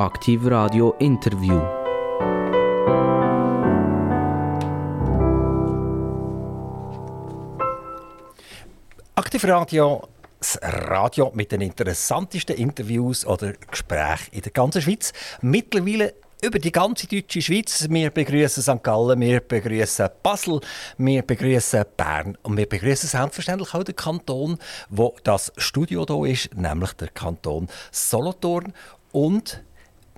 Aktiv Radio Interview. Aktiv Radio, das Radio mit den interessantesten Interviews oder Gesprächen in der ganzen Schweiz. Mittlerweile über die ganze deutsche Schweiz. Wir begrüßen St. Gallen, wir begrüßen Basel, wir begrüßen Bern und wir begrüßen selbstverständlich auch den Kanton, wo das Studio hier ist, nämlich der Kanton Solothurn. Und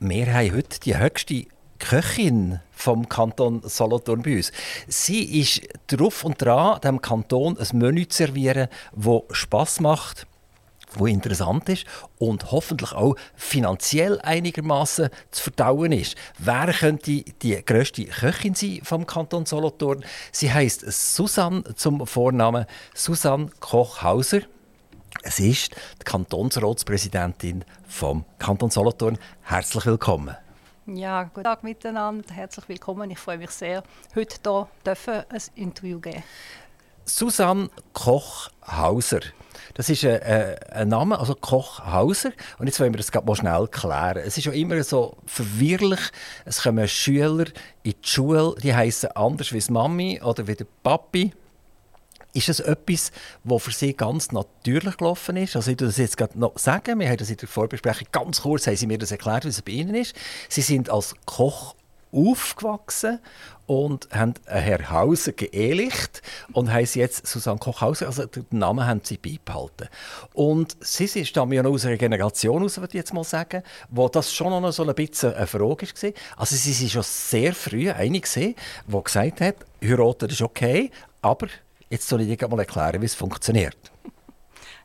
wir haben heute die höchste Köchin vom Kanton Solothurn bei uns. Sie ist drauf und dran, dem Kanton ein Menü zu servieren, das Spass macht wo interessant ist und hoffentlich auch finanziell einigermaßen zu verdauen ist. Wer könnte die grösste Köchin sein vom Kanton Solothurn? Sie heißt Susanne zum Vornamen Susanne Kochhauser. Es ist die Kantonsratspräsidentin vom Kanton Solothurn. Herzlich willkommen. Ja, guten Tag miteinander. Herzlich willkommen. Ich freue mich sehr, heute hier ein Interview geben. Susanne Kochhauser. Das ist ein, äh, ein Name, also Kochhauser. Und jetzt wollen wir das mal schnell klären. Es ist ja immer so verwirrlich. Es kommen Schüler in die Schule, die heißen anders wie Mami oder wie der Papi. Ist das etwas, was für Sie ganz natürlich gelaufen ist? Also ich würde das jetzt gerade noch sagen. Wir haben das in der Vorbesprechung ganz kurz haben Sie mir das erklärt, wie es bei Ihnen ist. Sie sind als Koch aufgewachsen und haben Herr Hauser geehelicht und heißen jetzt Susanne Kochhauser. Also den Namen haben sie beibehalten. Und sie stammen ja noch aus einer Generation aus, würde ich jetzt mal sagen, wo das schon noch so ein bisschen eine Frage war. Also sie sind schon sehr früh eine gesehen, die gesagt hat, heiraten ist okay, aber jetzt soll ich dir mal erklären, wie es funktioniert.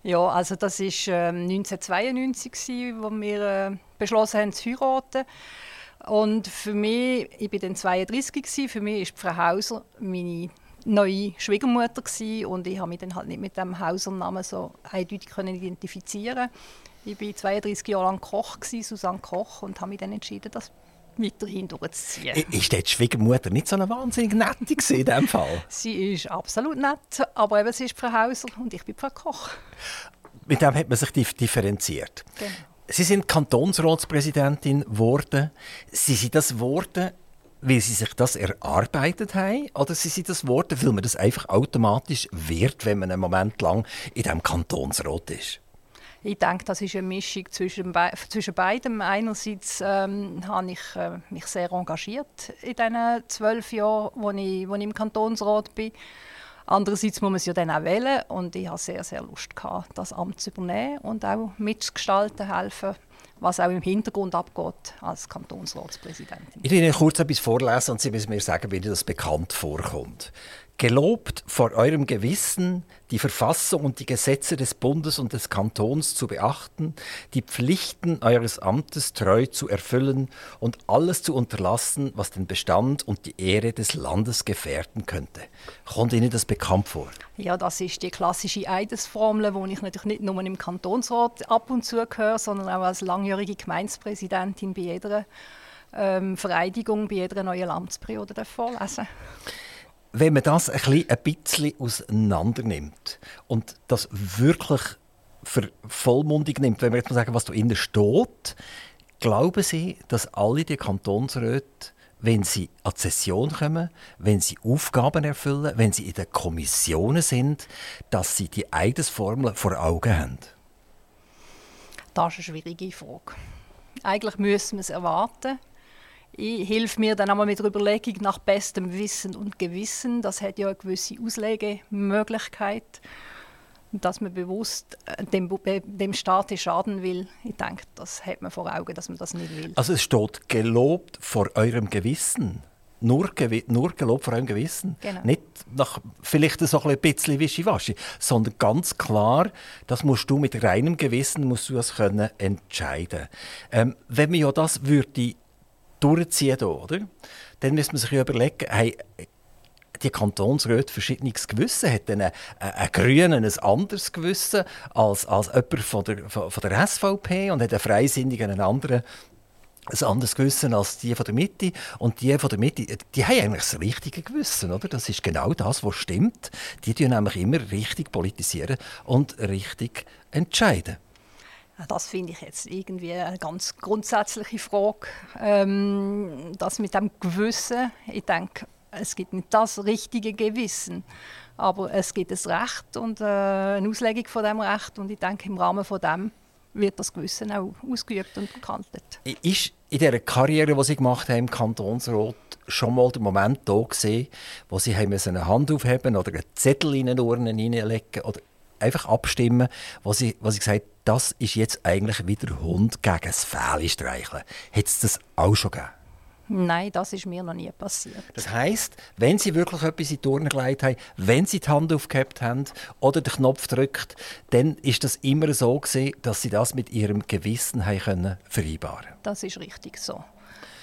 Ja, also das war äh, 1992, wo wir äh, beschlossen haben, zu heiraten. Und für mich, ich war dann 32, gewesen, für mich war Frau Hauser meine neue Schwiegermutter gewesen, und ich habe mich dann halt nicht mit dem Hausernamen so eindeutig können identifizieren. Ich war 32 Jahre lang Koch, gewesen, Susanne Koch, und habe mich dann entschieden, das weiterhin durchzuziehen. Ist die Schwiegermutter nicht so eine wahnsinnig nette in diesem Fall? sie ist absolut nett, aber eben, sie ist Frau Hauser und ich bin Frau Koch. Mit dem hat man sich differenziert. Genau. Sie sind Kantonsratspräsidentin geworden. Sie sind das geworden, weil Sie sich das erarbeitet haben? Oder Sie sind das geworden, weil man das einfach automatisch wird, wenn man einen Moment lang in diesem Kantonsrat ist? Ich denke, das ist eine Mischung zwischen, be zwischen beidem. Einerseits ähm, habe ich äh, mich sehr engagiert in diesen zwölf Jahren, wo ich, wo ich im Kantonsrat bin. Andererseits muss man es ja dann auch wählen und ich hatte sehr, sehr Lust, gehabt, das Amt zu übernehmen und auch mitzugestalten, helfen, was auch im Hintergrund abgeht als Kantonsratspräsidentin. Ich will Ihnen kurz etwas vorlesen und Sie müssen mir sagen, wie Ihnen das bekannt vorkommt. Gelobt vor eurem Gewissen, die Verfassung und die Gesetze des Bundes und des Kantons zu beachten, die Pflichten eures Amtes treu zu erfüllen und alles zu unterlassen, was den Bestand und die Ehre des Landes gefährden könnte. Kommt Ihnen das bekannt vor? Ja, das ist die klassische Eidesformel, wo ich natürlich nicht nur im Kantonsrat ab und zu gehöre, sondern auch als langjährige Gemeindepräsidentin bei jeder ähm, Vereidigung, bei jeder neuen Amtsperiode vorlesen wenn man das ein bisschen, ein bisschen auseinander nimmt und das wirklich für vollmundig nimmt, wenn wir jetzt mal sagen, was da innen steht, glauben Sie, dass alle die Kantonsräte, wenn sie an die Session kommen, wenn sie Aufgaben erfüllen, wenn sie in den Kommissionen sind, dass sie die Eidesformel vor Augen haben? Das ist eine schwierige Frage. Eigentlich müssen wir es erwarten. Ich helfe mir dann einmal mit der Überlegung nach bestem Wissen und Gewissen. Das hat ja eine gewisse Auslegemöglichkeit, dass man bewusst äh, dem, dem Staat schaden will. Ich denke, das hat man vor Augen, dass man das nicht will. Also es steht gelobt vor eurem Gewissen. Nur, nur gelobt vor eurem Gewissen. Genau. Nicht nach vielleicht so ein bisschen wischiwaschi, sondern ganz klar, das musst du mit reinem Gewissen musst du das können entscheiden. Ähm, wenn man ja das würde durchziehen hier, oder? Dann müsste man sich überlegen, hey, die Kantonsräte verschiedenes Gewissen. Hat dann ein, ein Grünen ein anderes Gewissen als, als jemand von der, von, von der SVP und hat ein Freisinniger einen anderen ein anderes Gewissen als die von der Mitte. Und die von der Mitte, die haben eigentlich das richtige Gewissen, oder? Das ist genau das, was stimmt. Die tun nämlich immer richtig politisieren und richtig entscheiden. Das finde ich jetzt irgendwie eine ganz grundsätzliche Frage. Ähm, das mit dem Gewissen, ich denke, es gibt nicht das richtige Gewissen, aber es gibt ein Recht und äh, eine Auslegung von dem Recht und ich denke, im Rahmen von dem wird das Gewissen auch ausgeübt und gekantet. Ist in dieser Karriere, die Sie gemacht haben im Kantonsrat, schon mal der Moment da gesehen, wo Sie haben eine Hand aufheben oder einen Zettel in den Ohren hineinlegen oder einfach abstimmen, wo Sie, wo Sie gesagt das ist jetzt eigentlich wieder Hund gegen das Fell streicheln. Hat es das auch schon gegeben? Nein, das ist mir noch nie passiert. Das heißt, wenn Sie wirklich etwas in die Turnen gelegt haben, wenn Sie die Hand aufgehabt haben oder den Knopf drückt, dann ist das immer so gewesen, dass Sie das mit Ihrem Gewissen haben können vereinbaren. Das ist richtig so.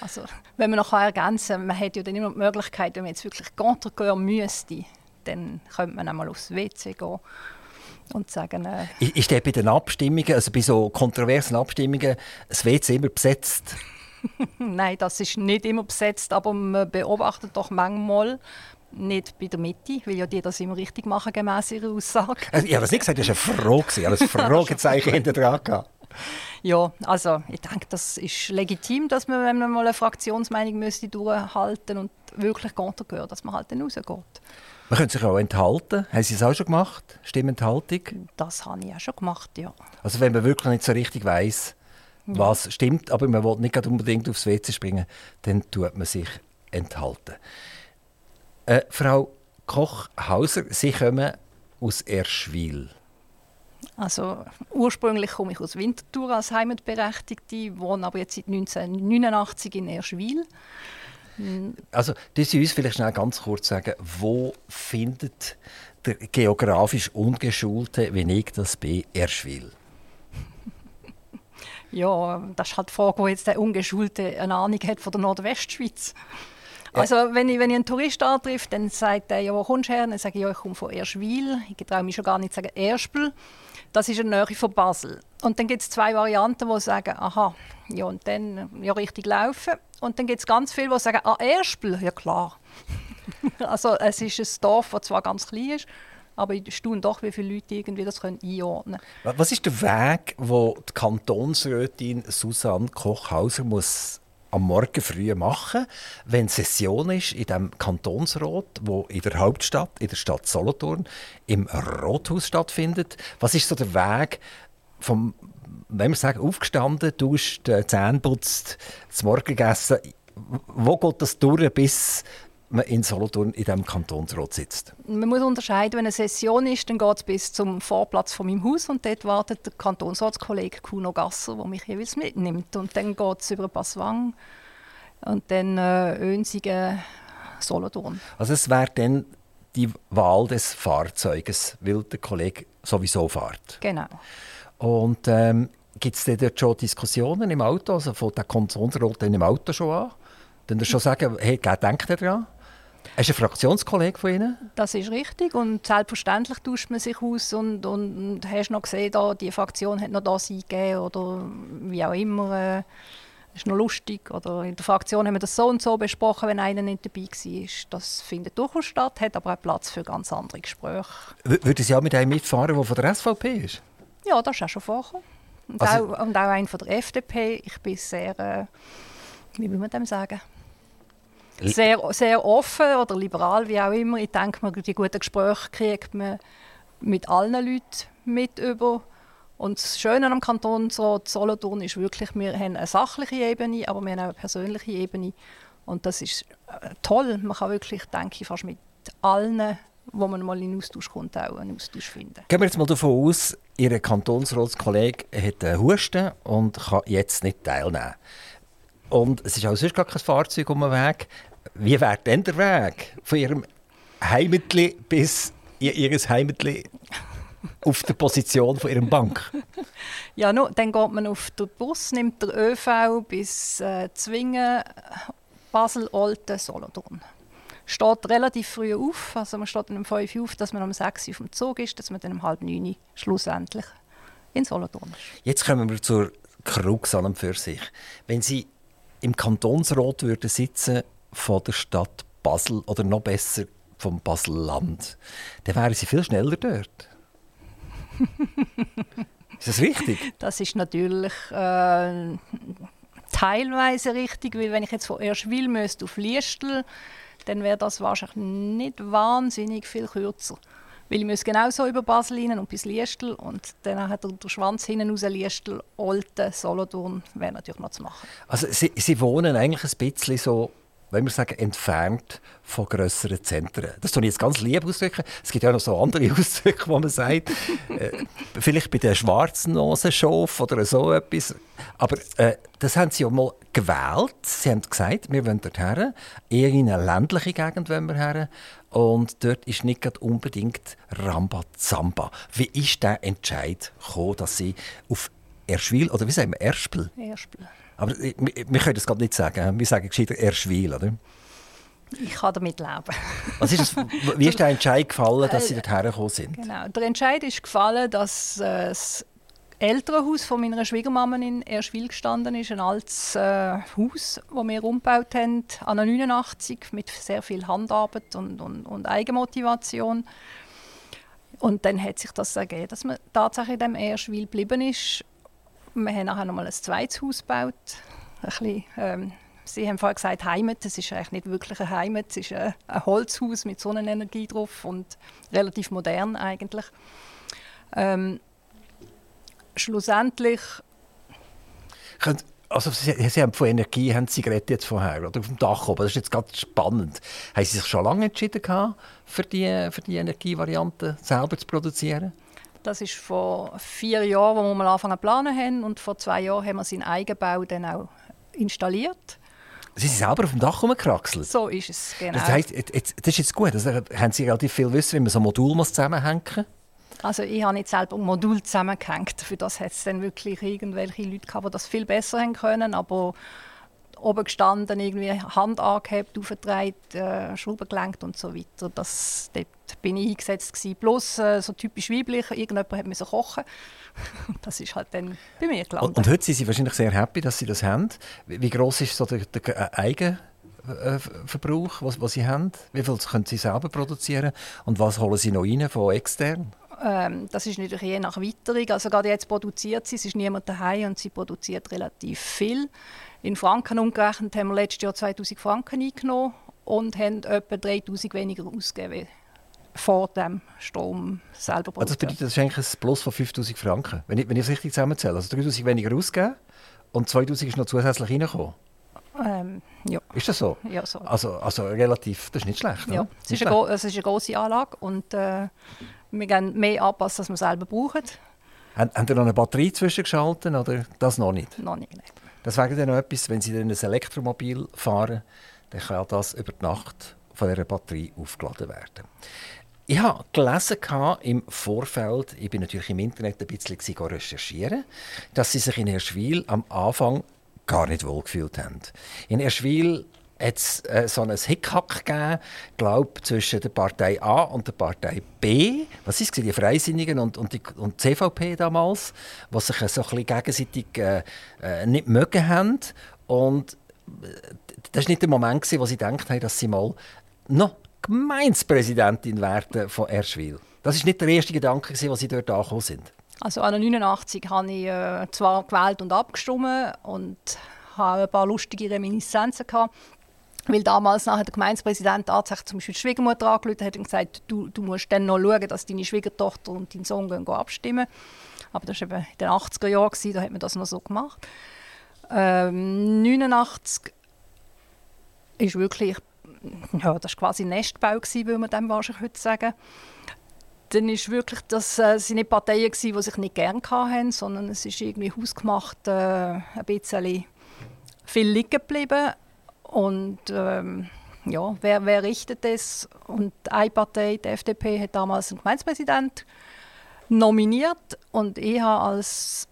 Also, wenn man noch ergänzen, man hat ja dann immer die Möglichkeit, wenn man jetzt wirklich Kontergehör müsste, dann könnte man einmal aufs WC gehen und sagen. Äh, ist der bei den Abstimmungen, also bei so kontroversen Abstimmungen, das WC immer besetzt? Nein, das ist nicht immer besetzt, aber man beobachtet doch manchmal, nicht bei der Mitte, weil ja die das immer richtig machen, gemäß ihrer Aussage. Also, ich habe das nicht gesagt, das war eine Frage. Ich habe ein Fragezeichen hinter dran gehabt. Ja, also ich denke, das ist legitim, dass man, wenn man mal eine Fraktionsmeinung müsste durchhalten und wirklich gehört, dass man halt dann rausgeht. Man könnte sich auch enthalten. Haben Sie es auch schon gemacht? Stimmenthaltung? Das habe ich auch schon gemacht, ja. Also wenn man wirklich nicht so richtig weiß, was stimmt, aber man will nicht unbedingt aufs WC springen, dann tut man sich enthalten. Äh, Frau Koch-Hauser, Sie kommen aus Erschwil. Also ursprünglich komme ich aus Winterthur als Heimatberechtigte, wohne aber jetzt seit 1989 in Erschwil. Also, das Sie uns vielleicht schnell ganz kurz sagen, wo findet der geografisch Ungeschulte, wie ich das bin, Erschwil? Ja, das ist halt die Frage, wo jetzt der Ungeschulte eine Ahnung hat von der Nordwestschweiz. Also wenn ich, wenn ich einen Tourist antreffe, dann sagt er, ja, wo kommst du her? Dann sage ich, ja, ich komme von Erschwil. Ich traue mich schon gar nicht zu sagen Erspel. Das ist eine Nähe von Basel. Und dann gibt es zwei Varianten, die sagen, aha, ja, und dann ja, richtig laufen. Und dann gibt es ganz viele, die sagen, ah, Erspel, ja klar. also es ist ein Dorf, das zwar ganz klein ist, aber ich staune doch, wie viele Leute irgendwie das können einordnen können. Was ist der Weg, wo die Kantonsrätin Susanne Kochhauser muss am Morgen früh machen, wenn Session ist in dem Kantonsrat, wo in der Hauptstadt, in der Stadt Solothurn, im Rothaus stattfindet. Was ist so der Weg vom, wenn wir sagen, aufgestanden, du hast die Zähne putzt, das Morgen gegessen, wo geht das durch, bis man in Solothurn in diesem Kantonsrat sitzt? Man muss unterscheiden, wenn eine Session ist, dann geht es bis zum Vorplatz von meinem Haus und dort wartet der Kantonsratskollege Kuno Gasser, der mich jeweils mitnimmt. Und dann geht es über Passwang und dann äh, Önsigen, Solothurn. Also es wäre dann die Wahl des Fahrzeuges, weil der Kollege sowieso fährt. Genau. Und ähm, gibt es dort schon Diskussionen im Auto? Also von der Kantonsrat im Auto schon an? Dann schon sagen, hey, denkt ihr daran? Er ist ein Fraktionskollege von Ihnen? Das ist richtig und selbstverständlich tauscht man sich aus und, und, und hast noch gesehen, da, die Fraktion hat noch das eingegeben oder wie auch immer. Äh, ist noch lustig. Oder in der Fraktion haben wir das so und so besprochen, wenn einer nicht dabei war. Das findet durchaus statt, hat aber auch Platz für ganz andere Gespräche. Würden Sie auch mit einem mitfahren, der von der SVP ist? Ja, das ist auch schon vorgekommen. Und, also, auch, und auch einen von der FDP. Ich bin sehr, äh, wie will man dem sagen? Sehr, sehr offen oder liberal, wie auch immer. Ich denke, die guten Gespräche kriegt man mit allen Leuten mit über. Und das Schöne am Kantonsrat Solothurn ist wirklich, wir haben eine sachliche Ebene, aber wir haben auch eine persönliche Ebene. Und das ist äh, toll. Man kann wirklich, denke ich, fast mit allen, wo man mal in den Austausch kommt, auch einen Austausch finden. Gehen wir jetzt mal davon aus, Ihr Kantonsratskollege hat einen Husten und kann jetzt nicht teilnehmen. Und es ist auch sonst gar kein Fahrzeug um den Weg. Wie wäre denn der Weg von Ihrem Heimatli bis Ihr Heimatli auf der Position von Ihrem Bank? Ja, no, dann geht man auf den Bus, nimmt der ÖV bis äh, Zwingen, Basel, Olten, Solothurn. Steht relativ früh auf, also man steht um 5 Uhr auf, dass man um 6 Uhr auf dem Zug ist, dass man dann um halb 9 Uhr schlussendlich in Solothurn ist. Jetzt kommen wir zur Krux an und für sich. Wenn Sie im Kantonsrat würden sitzen von der Stadt Basel oder noch besser vom Baselland, dann wären Sie viel schneller dort. Ist das richtig? Das ist natürlich äh, teilweise richtig, weil wenn ich jetzt von Erschwil müsste auf Liestel, dann wäre das wahrscheinlich nicht wahnsinnig viel kürzer. Weil ich muss genauso über Basel rein und bis Liestel und dann hat er den Schwanz hinten raus Liestel, Olten, Solothurn wäre natürlich noch zu machen. Also Sie, Sie wohnen eigentlich ein bisschen so wenn wir sagen, entfernt von grösseren Zentren. Das tue ich jetzt ganz lieb ausdrücken. Es gibt ja noch so andere Ausdrücke, wo man sagt, äh, vielleicht bei der schwarzen Nosenschauf oder so etwas. Aber äh, das haben Sie ja mal gewählt. Sie haben gesagt, wir wollen dorthin. Eher in eine ländliche Gegend wollen wir her. Und dort ist nicht unbedingt Rambazamba. Wie ist der Entscheid gekommen, dass Sie auf Erschwil, oder wie sagen wir, Erspel? Erspel. Aber wir, wir können das gerade nicht sagen. Wir sagen gescheiter Erschwil, oder? Ich kann damit leben. Was ist das, wie ist der Entscheid gefallen, dass Sie dorthin gekommen sind? Genau. Der Entscheid ist gefallen, dass äh, das Elternhaus von meiner Schwiegermama in Erschwil gestanden ist. Ein altes äh, Haus, das wir umgebaut haben, an 89, mit sehr viel Handarbeit und, und, und Eigenmotivation. Und dann hat sich das ergeben, dass man tatsächlich in diesem Erschwil geblieben ist wir haben nachher noch mal ein zweites Haus gebaut. Ein bisschen, ähm, Sie haben vorhin gesagt Heimat. Das ist eigentlich nicht wirklich eine Heimat. Es ist ein, ein Holzhaus mit Sonnenenergie drauf und relativ modern eigentlich. Ähm, schlussendlich also Sie, Sie, haben von Energie haben Sie geredet jetzt vorher, oder auf dem Dach oben. Das ist jetzt ganz spannend. Haben Sie sich schon lange entschieden für die, für die Energievariante selber zu produzieren? Das ist vor vier Jahren, wo wir mal angefangen zu planen haben. Und vor zwei Jahren haben wir seinen Eigenbau dann auch installiert. Sie sind selber auf dem Dach rumgekraxelt? So ist es, genau. Das, heisst, jetzt, das ist jetzt gut. Also, haben Sie relativ viel Wissen, wie man so ein Modul zusammenhängen muss? Also ich habe nicht selber ein Modul zusammengehängt. Für das hat es dann wirklich irgendwelche Leute gehabt, die das viel besser haben können. Aber oben gestanden, irgendwie Hand angehabt, aufgetragen, äh, Schrauben gelenkt und so weiter. Das, dort bin ich eingesetzt gewesen. Bloß äh, so typisch weiblich, irgendjemand hat müssen kochen. das ist halt dann bei mir gelandet. Und, und, heute sind Sie wahrscheinlich sehr happy, dass Sie das haben. Wie, wie groß ist so der, der äh, Eigenverbrauch, was, was Sie haben? Wie viel können Sie selber produzieren und was holen Sie noch rein von extern? Ähm, das ist natürlich je nach Witterung. Also gerade jetzt produziert sie, es ist niemand daheim und sie produziert relativ viel. In Franken umgerechnet haben wir letztes Jahr 2000 Franken eingenommen und haben etwa 3000 weniger ausgegeben vor dem Strom selber produziert. Also das bedeutet, das ist eigentlich ein Plus von 5000 Franken, wenn ich, wenn ich es richtig zusammenzähle. Also 3000 weniger ausgegeben und 2000 ist noch zusätzlich reingekommen. Ähm, ja. Ist das so? Ja, so. Also, also relativ, das ist nicht schlecht. Ja, es ist, eine, es ist eine grosse Anlage und äh, wir gehen mehr anpassen, als wir selber brauchen. Haben, haben Sie noch eine Batterie zwischengeschaltet oder das noch nicht? Noch nicht, nein. Das wäre dann noch etwas, wenn Sie dann ein Elektromobil fahren, dann kann das über die Nacht von dieser Batterie aufgeladen werden. Ich habe gelesen im Vorfeld, ich bin natürlich im Internet ein bisschen recherchieren, dass Sie sich in Erschwil am Anfang gar nicht wohlgefühlt haben. In Erschwil hat es äh, so ein Hickhack gegeben, glaub, zwischen der Partei A und der Partei B. Was ist die Freisinnigen und, und, die, und die CVP damals, die sich so ein gegenseitig äh, äh, nicht mögen haben. Und äh, das war nicht der Moment, wo sie gedacht haben, dass sie mal noch Gemeindepräsidentin werden von Erschwil. Das war nicht der erste Gedanke, als sie dort angekommen sind. Also an 89 habe ich äh, zwar gewählt und abgestimmt und habe ein paar lustige Reminiszenzen gehabt. Weil damals nachher der Gemeindepräsident tatsächlich zum Beispiel die Schwiegermutter angerufen hat und gesagt, du, du musst dann noch schauen, dass deine Schwiegertochter und dein Sohn gehen, abstimmen. Aber das war eben in den 80er Jahren, da hat man das noch so gemacht. Ähm, 89 ist wirklich, ja, das war quasi Nestbau, würde man dem wahrscheinlich heute sagen. Dann ist wirklich, das äh, sind nicht Parteien, die sich nicht gerne hatten, sondern es ist irgendwie hausgemacht, äh, ein bisschen viel liegen geblieben. Und ähm, ja, wer, wer richtet das? Und eine Partei, die FDP, hat damals einen Gemeindepräsident nominiert und ich habe als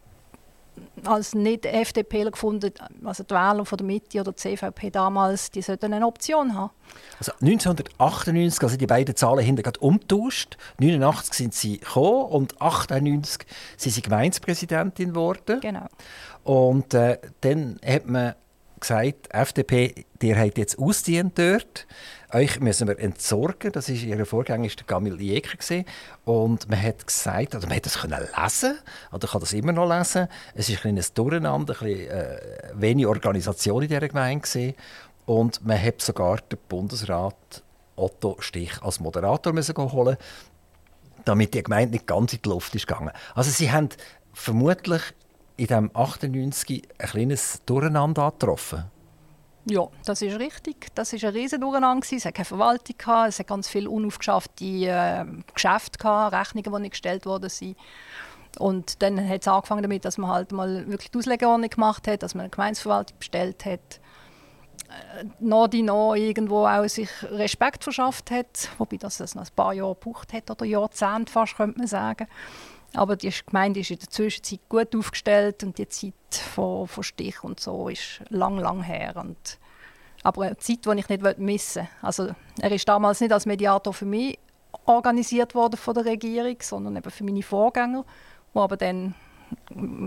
als nicht FDPler gefunden, also die Wähler von der Mitte oder die CVP damals, die sollten eine Option haben. Also 1998, also die beiden Zahlen hinter gerade umgetauscht. 89 sind sie gekommen und 98 sind sie Gemeindepräsidentin geworden. Genau. Und äh, dann hat man gesagt, FDP, ihr habt jetzt ausdient dort. Euch müssen wir entsorgen. Das war Ihr Vorgänger der Gamil Jäger. Und man hat gesagt, oder man hat das können lesen, oder kann das immer noch lesen. Es ist ein kleines Durcheinander, ein bisschen, äh, wenig Organisation in dieser Gemeinde. Gewesen. Und man hat sogar den Bundesrat Otto Stich als Moderator müssen holen damit die Gemeinde nicht ganz in die Luft ist gegangen. Also sie haben vermutlich in diesem 98 ein kleines Durcheinander getroffen. Ja, das ist richtig. Das war ein riesen Durcheinander. Es hatte keine Verwaltung, es hatte ganz viele unaufgeschaffte äh, Geschäfte, Rechnungen, die nicht gestellt wurden. Und dann hat es angefangen damit, dass man halt mal wirklich die Auslegeordnung gemacht hat, dass man eine Gemeinsverwaltung bestellt hat. Äh, noch die noch irgendwo auch sich Respekt verschafft hat, wobei das noch ein paar Jahre gebraucht hat oder Jahrzehnte fast, könnte man sagen. Aber die Gemeinde ist in der Zwischenzeit gut aufgestellt und die Zeit von, von Stich und so ist lang, lang her. Und, aber eine Zeit, die ich nicht missen will. Also, er ist damals nicht als Mediator für mich organisiert worden von der Regierung, sondern eben für meine Vorgänger, die aber dann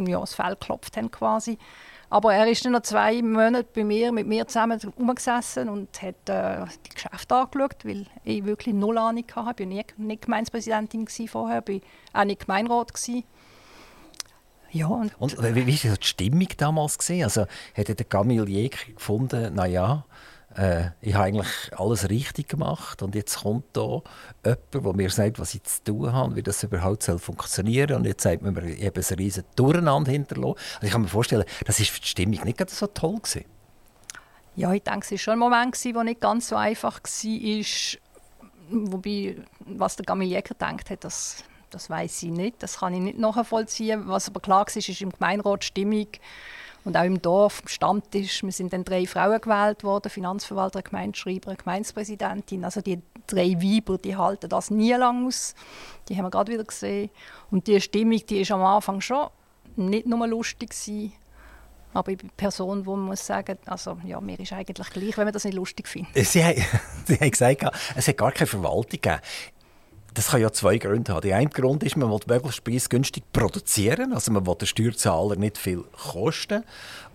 ja, das Fell geklopft haben quasi. Aber er ist dann noch zwei Monate bei mir, mit mir zusammen umgesessen und hat äh, die Geschäfte angeschaut, weil ich wirklich null Ahnung hatte. Ich war nie, nicht Gemeindepräsidentin vorher, ich war auch nicht Gemeinderat. Gewesen. Ja, und, und wie war die Stimmung damals? Gewesen? Also, hat der Camille Jäger gefunden, naja, äh, ich habe eigentlich alles richtig gemacht und jetzt kommt da jemand, der mir sagt, was ich zu tun habe, wie das überhaupt soll funktionieren soll. Und jetzt sagt man mir, ich ein riesen Durcheinander hinterlassen. Also ich kann mir vorstellen, das war für die Stimmung nicht so toll. Gewesen. Ja, ich denke, es war schon ein Moment, der nicht ganz so einfach war. Wobei, was der Gamil Jäger denkt hat, das, das weiß ich nicht. Das kann ich nicht nachvollziehen. Was aber klar war, ist, ist im Gemeinderat die Stimmung und auch im Dorf, am Stammtisch, wir sind dann drei Frauen gewählt worden, Finanzverwalter, Gemeindeschreiber, Gemeindepräsidentin. Also die drei Weiber, die halten das nie lang aus. Die haben wir gerade wieder gesehen. Und die Stimmung, die ist am Anfang schon nicht nur lustig gewesen, aber ich bin eine Person, wo man muss sagen, also ja, mir ist eigentlich gleich, wenn man das nicht lustig findet. Sie haben, Sie haben gesagt, es hat gar keine Verwaltung gegeben. Das kann ja zwei Gründe haben. Der eine Grund ist, man will möglichst preisgünstig produzieren, also man will den Steuerzahler nicht viel kosten.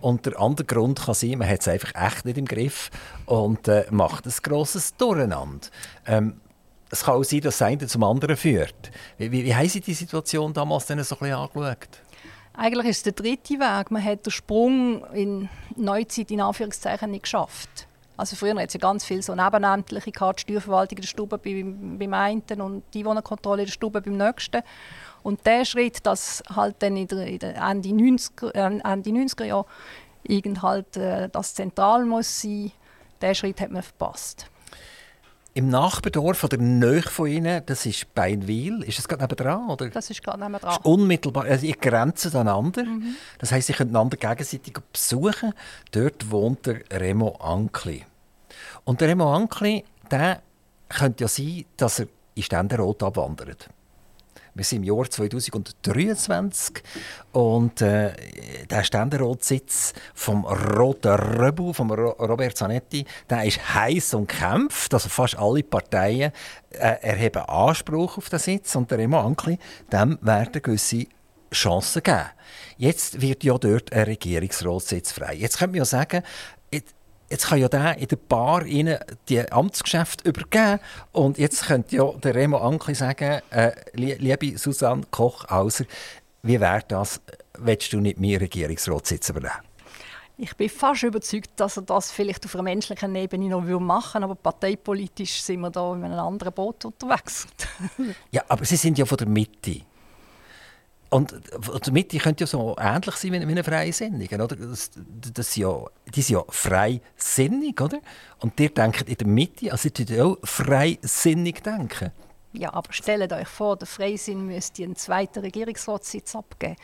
Und der andere Grund kann sein, man hat es einfach echt nicht im Griff und äh, macht ein grosses Durcheinander. Ähm, es kann auch sein, dass das eine zum anderen führt. Wie, wie, wie haben Sie die Situation damals denn so ein bisschen angeschaut? Eigentlich ist es der dritte Weg. Man hat den Sprung in Neuzeit in Anführungszeichen nicht geschafft. Also früher hat es ja ganz viel so Nebenämtliche gehabt, die Steuerverwaltung in der Stube beim, beim einen und die Wohnkontrolle in der Stube beim nächsten. Und der Schritt, dass halt dann in der, in der Ende 90er, äh, Ende 90er Jahre irgend halt, äh, das zentral muss sein, den Schritt hat man verpasst. Im Nachbardorf oder Nähe von Ihnen, das ist Beinwil, ist das gerade nebenan? Oder? Das ist gerade nebenan. Ist unmittelbar, also ihr grenzt aneinander. Mhm. Das heisst, Sie können einander gegenseitig besuchen. Dort wohnt der Remo Ankli. Und der Remo Ankli, der könnte ja sein, dass er in Ständerot abwandert. Wir sind im Jahr 2023 und äh, der Ständeratssitz vom Roten Röbu, vom Robert Zanetti, der ist heiß und kämpft. Also fast alle Parteien äh, erheben Anspruch auf den Sitz und der Remo Ankli, dem werden gewisse Chancen geben. Jetzt wird ja dort ein Regierungsratssitz frei. Jetzt könnte man ja sagen, jetzt kann ja der in der Bar ihnen die Amtsgeschäfte übergeben und jetzt könnte ja der Remo Ankli sagen, äh, liebe Susanne Koch-Hauser, wie wäre das, willst du nicht mehr Regierungsratssitz übernehmen? Ich bin fast überzeugt, dass er das vielleicht auf einer menschlichen Ebene noch machen würde, aber parteipolitisch sind wir da in einem anderen Boot unterwegs. ja, aber Sie sind ja von der Mitte. Und die Mitte könnte ja so ähnlich sein wie eine Freisinnige. Oder? Das, das ja, die sind ja freisinnig, oder? Und ihr denkt in der Mitte, also ihr auch freisinnig denken. Ja, aber stellt euch vor, der Freisinn müsste einen zweiten Regierungsratssitz abgeben.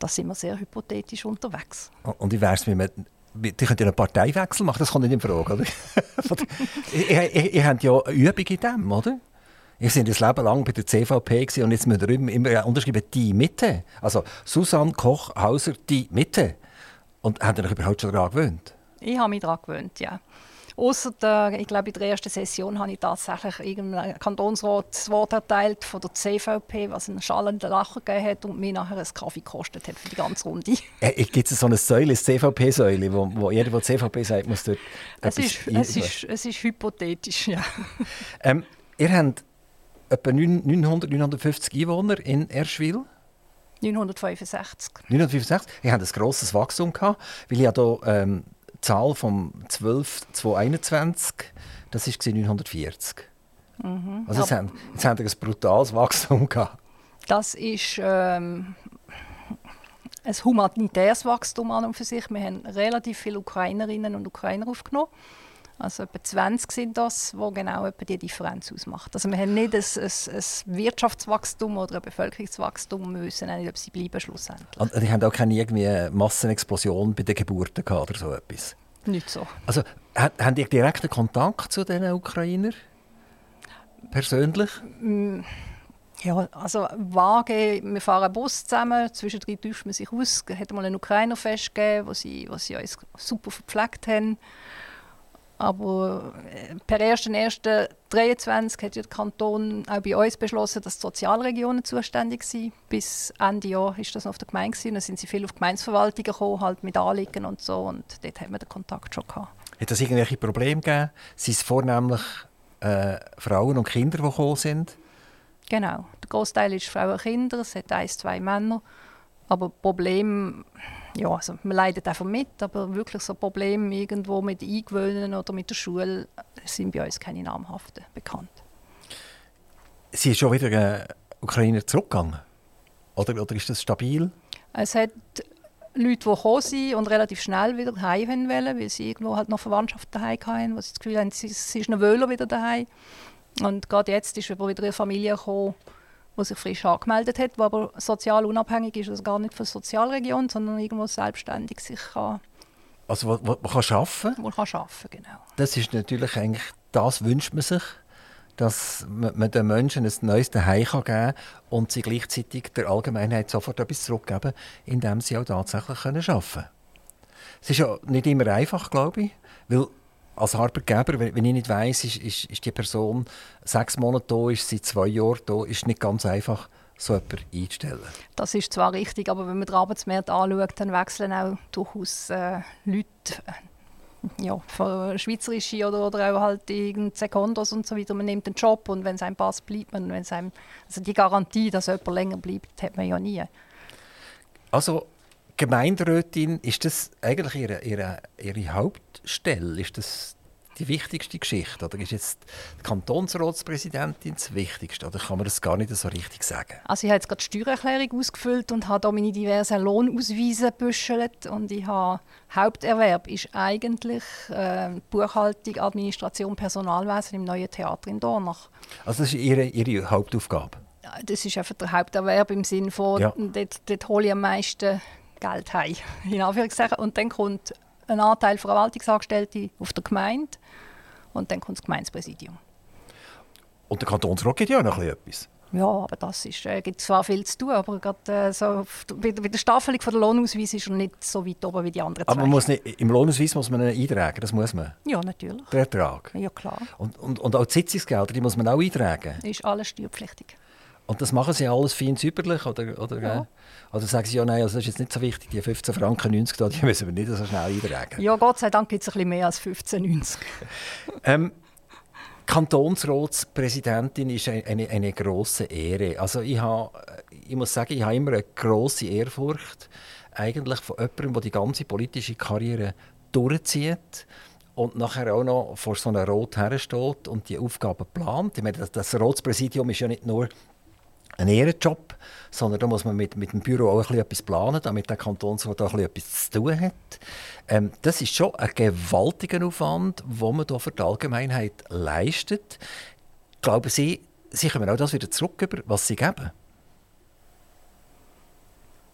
Da sind wir sehr hypothetisch unterwegs. Und wie wäre es mit die könnt ja einen Parteiwechsel machen, das kommt nicht in Frage, oder? ihr, ihr, ihr habt ja Übung in dem, oder? Ich war das Leben lang bei der CVP und jetzt müssen wir immer unterschreiben, die Mitte. Also Susanne Koch-Hauser, die Mitte. Und habt ihr euch überhaupt schon daran gewöhnt? Ich habe mich daran gewöhnt, ja. Ausser, ich glaube, in der ersten Session habe ich tatsächlich irgendeinem Kantonsrat das Wort erteilt von der CVP, was einen schallenden Lacher gegeben hat und mir nachher einen Kaffee gekostet hat für die ganze Runde. Äh, Gibt es so eine Säule, eine CVP-Säule, wo, wo jeder, der CVP sagt, muss dort es ist, es, ist, es ist hypothetisch, ja. Ähm, ihr habt etwa 900, 950 Einwohner in Erschwil. 965. 965. Ich hatte ein grosses Wachstum, gehabt, weil ich hier ähm, die Zahl vom 12 2021, das war 940. Mhm. Also jetzt haben, jetzt haben wir ein brutales Wachstum gehabt. Das ist ähm, ein humanitäres Wachstum an und für sich. Wir haben relativ viele Ukrainerinnen und Ukrainer aufgenommen. Also etwa 20 sind das, wo genau etwa die Differenz ausmacht. Also wir haben nicht ein, ein, ein Wirtschaftswachstum oder ein Bevölkerungswachstum, wir wissen nicht, ob sie bleiben schlussendlich. Und die haben auch keine irgendwie Massenexplosion bei den Geburten gehabt oder so etwas? Nicht so. Also haben die direkten Kontakt zu den Ukrainern? Persönlich? Mm, ja, also vage, wir fahren Bus zusammen, zwischendrin tauscht man sich aus. Es hat mal einen Ukrainer festgegeben, wo sie, wo sie uns super verpflegt haben. Aber äh, per 1.1.23 hat ja der Kanton auch bei uns beschlossen, dass die Sozialregionen zuständig sind. Bis Ende Jahr ist das noch auf der Gemeinde. Gewesen. Dann sind sie viel auf die Gemeinsverwaltung gekommen, halt mit Anliegen und so. Und dort haben wir den Kontakt schon gehabt. Hat es irgendwelche Probleme gegeben? Sind es vornehmlich äh, Frauen und Kinder, die gekommen sind? Genau. Der Großteil ist Frauen und Kinder. Es hat ein, zwei Männer. Aber Problem ja, also man leidet einfach mit, aber wirklich so Probleme irgendwo mit Eingewöhnen oder mit der Schule sind bei uns keine namhaften bekannt. Sie ist schon wieder äh, Ukrainer zurückgegangen? Oder, oder ist das stabil? Es hat Leute, die gekommen sind und relativ schnell wieder heim wollen, weil sie irgendwo halt noch Verwandtschaft daheim hatten, wo sie das Gefühl haben, sie, sie ist noch wieder daheim. Und gerade jetzt ist wieder eine Familie gekommen, der sich frisch angemeldet hat, der aber sozial unabhängig ist, also gar nicht von der Sozialregion, sondern irgendwo selbstständig sich kann. Also wo, wo kann arbeiten? Wo kann arbeiten, genau. Das ist natürlich eigentlich, das wünscht man sich, dass man den Menschen ein neues Zuhause geben kann und sie gleichzeitig der Allgemeinheit sofort etwas zurückgeben, indem sie auch tatsächlich arbeiten können. Es ist ja nicht immer einfach, glaube ich, weil als Arbeitgeber, wenn ich nicht weiss, ist, ist, ist, die Person sechs Monate da, ist sie zwei Jahre da, ist nicht ganz einfach, so jemanden einzustellen. Das ist zwar richtig, aber wenn man den Arbeitsmarkt anschaut, dann wechseln auch durchaus äh, Leute äh, ja, von schweizerische oder, oder auch halt Sekundos und so weiter. Man nimmt den Job und wenn es einem passt, bleibt man. Wenn einem, also die Garantie, dass jemand länger bleibt, hat man ja nie. Also Gemeinderätin, ist das eigentlich ihre, ihre, ihre Hauptstelle? Ist das die wichtigste Geschichte? Oder ist jetzt die Kantonsratspräsidentin das Wichtigste? Oder kann man das gar nicht so richtig sagen? Also ich habe jetzt gerade die Steuererklärung ausgefüllt und habe da meine diversen Lohnausweise gebüschelt. Und ich habe Haupterwerb ist eigentlich äh, Buchhaltung, Administration, Personalwesen im neuen Theater in Dornach. Also das ist ihre, ihre Hauptaufgabe? Das ist einfach der Haupterwerb im Sinne von, ja. dort, dort hole ich am meisten Geld haben. In Anführungszeichen. Und dann kommt ein Anteil Verwaltungsangestellte auf der Gemeinde und dann kommt das Gemeindepräsidium. Und der Kantonsrat gibt ja auch noch etwas. Ja, aber das ist, äh, gibt zwar viel zu tun, aber gerade äh, so bei, bei, der Staffelung von der Lohnausweis ist er nicht so weit oben wie die anderen zwei. Aber man muss nicht, im Lohnausweis muss man ihn eintragen, das muss man? Ja, natürlich. Der Ertrag? Ja, klar. Und, und, und auch die Sitzungsgelder, die muss man auch eintragen? Ist alles steuerpflichtig. Und das machen sie alles fein säuberlich? Oder, oder, ja. oder sagen sie, ja, nein, also das ist jetzt nicht so wichtig, die 15 Franken 90 da, die müssen wir nicht so schnell eintragen. Ja, Gott sei Dank gibt es ein bisschen mehr als 15,90. ähm, Kantonsratspräsidentin ist eine, eine, grosse Ehre. Also ich, habe, ich muss sagen, ich habe immer eine grosse Ehrfurcht eigentlich von jemandem, der die ganze politische Karriere durchzieht und nachher auch noch vor so einer Rot hersteht und die Aufgaben plant. Ich meine, das, das Ratspräsidium ist ja nicht nur ein Ehrenjob, sondern da muss man mit, mit dem Büro auch etwas planen, damit der Kantonsrat auch etwas zu tun hat. Ähm, das ist schon ein gewaltiger Aufwand, den man hier für die Allgemeinheit leistet. Glauben Sie, Sie kommen auch das wieder zurück, über was Sie geben?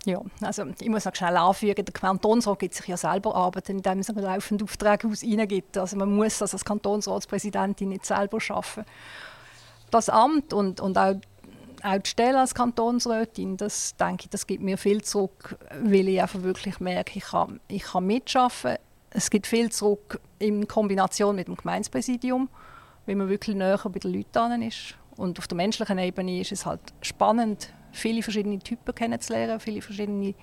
Ja, also ich muss noch schnell anfügen, der Kantonsrat gibt sich ja selber Arbeit, indem er laufende Aufträge aus gibt. Also man muss also als Kantonsratspräsidentin nicht selber arbeiten. Das Amt und, und auch auch die Stelle als Kantonsrätin, das denke ich, das gibt mir viel zurück, weil ich einfach wirklich merke, ich kann, ich kann mitschaffen. Es gibt viel zurück in Kombination mit dem Gemeinspräsidium, weil man wirklich näher bei den Leuten ist. Und auf der menschlichen Ebene ist es halt spannend, viele verschiedene Typen kennenzulernen, viele verschiedene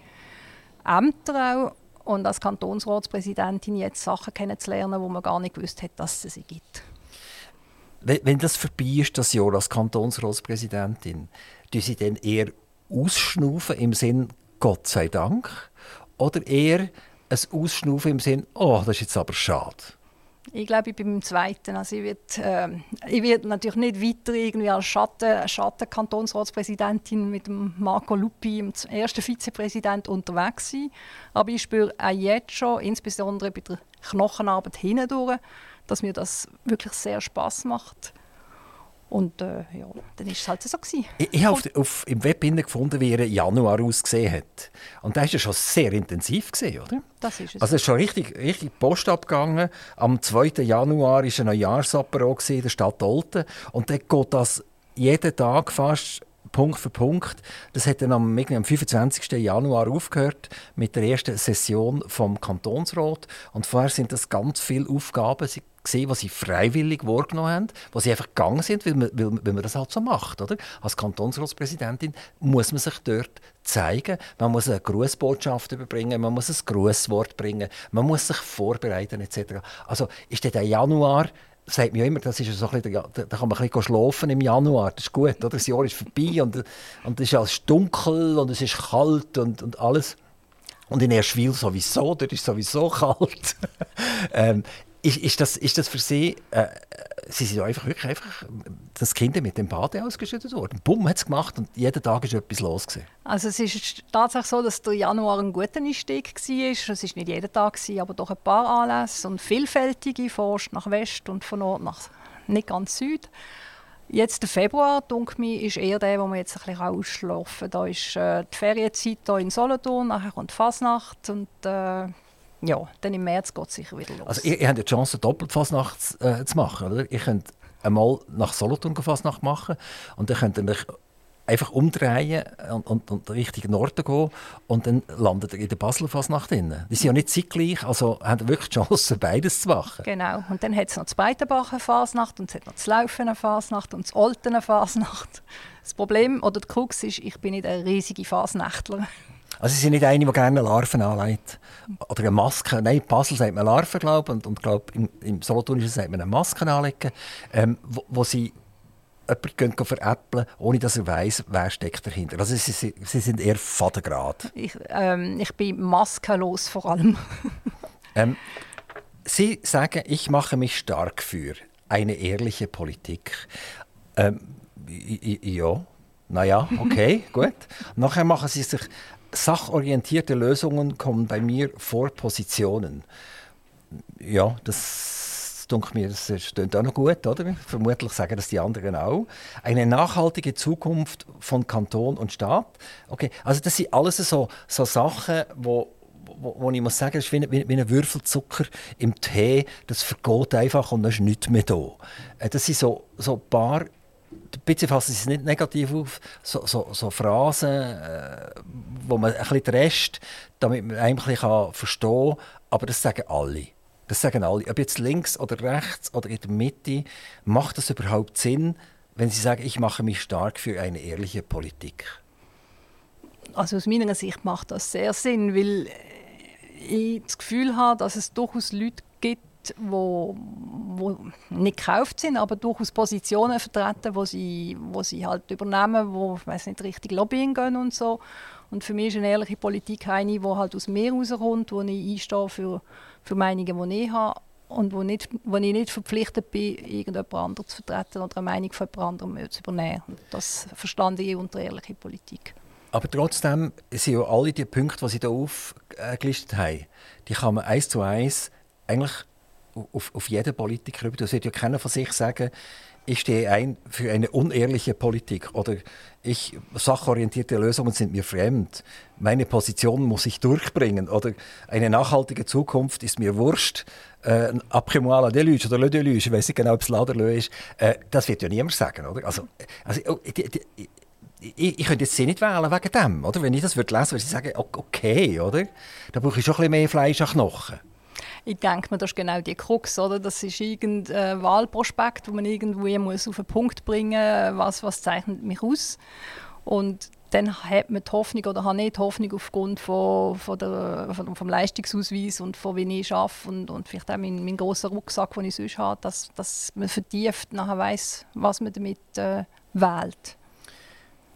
Ämter auch. Und als Kantonsratspräsidentin jetzt Sachen kennenzulernen, wo man gar nicht gewusst hat, dass es sie gibt. Wenn das vorbei ist, das Jahr als Kantonsratspräsidentin, tun Sie dann eher ausschnaufen im Sinn Gott sei Dank oder eher ein Ausschnaufen im Sinn Oh, das ist jetzt aber schade? Ich glaube, ich bin beim Zweiten. Also ich werde äh, werd natürlich nicht weiter irgendwie als Schatten, Schattenkantonsratspräsidentin mit dem Marco Lupi, dem ersten Vizepräsident, unterwegs sein. Aber ich spüre auch jetzt schon, insbesondere bei der Knochenarbeit hindurch, dass mir das wirklich sehr Spaß macht. Und äh, ja, dann war es halt so. Gewesen. Ich, ich habe auf, auf, im Web gefunden, wie er Januar ausgesehen hat. Und da war ja schon sehr intensiv, gewesen, oder? Das ist es. Also es ist schon richtig, richtig Post abgegangen. Am 2. Januar war ein Neujahrsapero in der Stadt Olten. Und dann geht das jeden Tag fast Punkt für Punkt. Das hat dann am, am 25. Januar aufgehört mit der ersten Session vom Kantonsrat. Und vorher sind das ganz viele Aufgaben. Gesehen, was sie freiwillig wahrgenommen haben, was sie einfach gegangen sind, weil man, weil, weil man das halt so macht. Oder? Als Kantonsratspräsidentin muss man sich dort zeigen, man muss eine Grußbotschaft überbringen, man muss ein Grußwort bringen, man muss sich vorbereiten etc. Also ist der Januar sagt mir immer, das ist so ein bisschen, da kann man ein bisschen schlafen im Januar, das ist gut, oder? das Jahr ist vorbei und, und es ist alles dunkel und es ist kalt und, und alles. Und in Erschwil sowieso, dort ist sowieso kalt. ähm, ist, ist, das, ist das für Sie, äh, Sie sind einfach wirklich einfach das Kind mit dem Bade ausgeschüttet worden. Bumm hat es gemacht und jeden Tag ist etwas los. Gewesen. Also es ist tatsächlich so, dass der Januar ein guter Einstieg war. Es war nicht jeden Tag, aber doch ein paar Anlässe und vielfältige von Ost nach West und von Nord nach nicht ganz Süd. Jetzt der Februar, denke ich, ist eher der, wo wir jetzt ein bisschen ausschlafen Da ist äh, die Ferienzeit hier in Solothurn, nachher kommt Fasnacht und äh, ja, dann im März geht es sicher wieder los. Also ihr, ihr habt die Chance, Doppelfasnacht äh, zu machen, oder? Ihr könnt einmal nach Solothurn Fasnacht machen und dann könnt ihr euch einfach umdrehen und, und, und Richtung Norden gehen und dann landet ihr in der Basler Fasnacht drin. Die sind ja nicht zeitgleich, also habt ihr wirklich die Chance, beides zu machen. Genau, und dann hat es noch die Breitenbacher Fasnacht und es hat noch die Laufene Fasnacht und die Oltene Fasnacht. Das Problem oder der Krux ist, ich bin nicht ein riesiger Fasnächtler. Also Sie sind nicht eine, die gerne Larven anlegt. Oder eine Maske. Nein, in Basel sagt man Larven, glaube Und, und glaube, im, im Solothurnischen sagt man eine Maske anlegen, ähm, wo, wo sie jemanden veräppeln, ohne dass er weiß, wer steckt dahinter. Also sie, sie, sie sind eher Vatergrad. Ich, ähm, ich bin maskenlos vor allem. ähm, sie sagen, ich mache mich stark für eine ehrliche Politik. Ähm, ja, naja, okay, gut. Nachher machen sie sich sachorientierte Lösungen kommen bei mir vor Positionen. Ja, das denke mir, das klingt auch noch gut, oder? Vermutlich sagen das die anderen auch. Eine nachhaltige Zukunft von Kanton und Staat. Okay, also das sind alles so, so Sachen, wo wo, wo ich muss sagen, das ist wie, wie, wie ein Würfel Zucker im Tee, das vergeht einfach und dann ist nichts mehr da. Äh, das sind so, so ein paar bitte fassen Sie es nicht negativ auf, so, so, so Phrasen, äh, wo man ein bisschen drescht, damit man bisschen verstehen kann, aber das sagen alle. Das sagen alle. Ob jetzt links oder rechts oder in der Mitte, macht das überhaupt Sinn, wenn Sie sagen, ich mache mich stark für eine ehrliche Politik? Also aus meiner Sicht macht das sehr Sinn, weil ich das Gefühl habe, dass es durchaus Leute gibt, wo, wo nicht gekauft sind, aber durchaus Positionen vertreten, wo sie, wo sie halt übernehmen, wo weiß nicht richtig Lobbying gehen und so. Und für mich ist eine ehrliche Politik eine, die halt aus mir herauskommt, wo ich einstehe für, für Meinungen, die ich habe und wo, nicht, wo ich nicht verpflichtet bin, irgendjemand anderes zu vertreten oder eine Meinung von jemand anderem zu übernehmen. Und das verstand ich unter ehrliche Politik. Aber trotzdem sind ja alle die Punkte, die Sie hier aufgelistet haben, die kann man eins zu eins eigentlich auf, auf jeden Politiker über. Das wird ja keiner von sich sagen, ich stehe ein für eine unehrliche Politik oder ich, sachorientierte Lösungen sind mir fremd. Meine Position muss ich durchbringen oder eine nachhaltige Zukunft ist mir wurscht. Äh, Après-moi la déluge oder le déluge, ich weiß nicht genau, ob es la le ist. Äh, das wird ja niemand sagen, oder? Also, also oh, die, die, ich, ich, könnte jetzt sie nicht wählen wegen dem, oder? Wenn ich das würde lesen, würde ich sagen, okay, oder? Da brauche ich schon ein bisschen mehr Fleisch an Knochen. Ich denke mir, das ist genau die Krux, oder? Das ist irgendein Wahlprospekt, wo man irgendwie muss auf den Punkt bringen muss, was, was zeichnet mich aus. Und dann hat man die Hoffnung oder hat nicht die Hoffnung aufgrund von, von der, von, vom Leistungsausweis und von wie ich arbeite und, und vielleicht auch mein, mein grosser Rucksack, den ich sonst habe, dass, dass man vertieft nachher weiss, was man damit äh, wählt.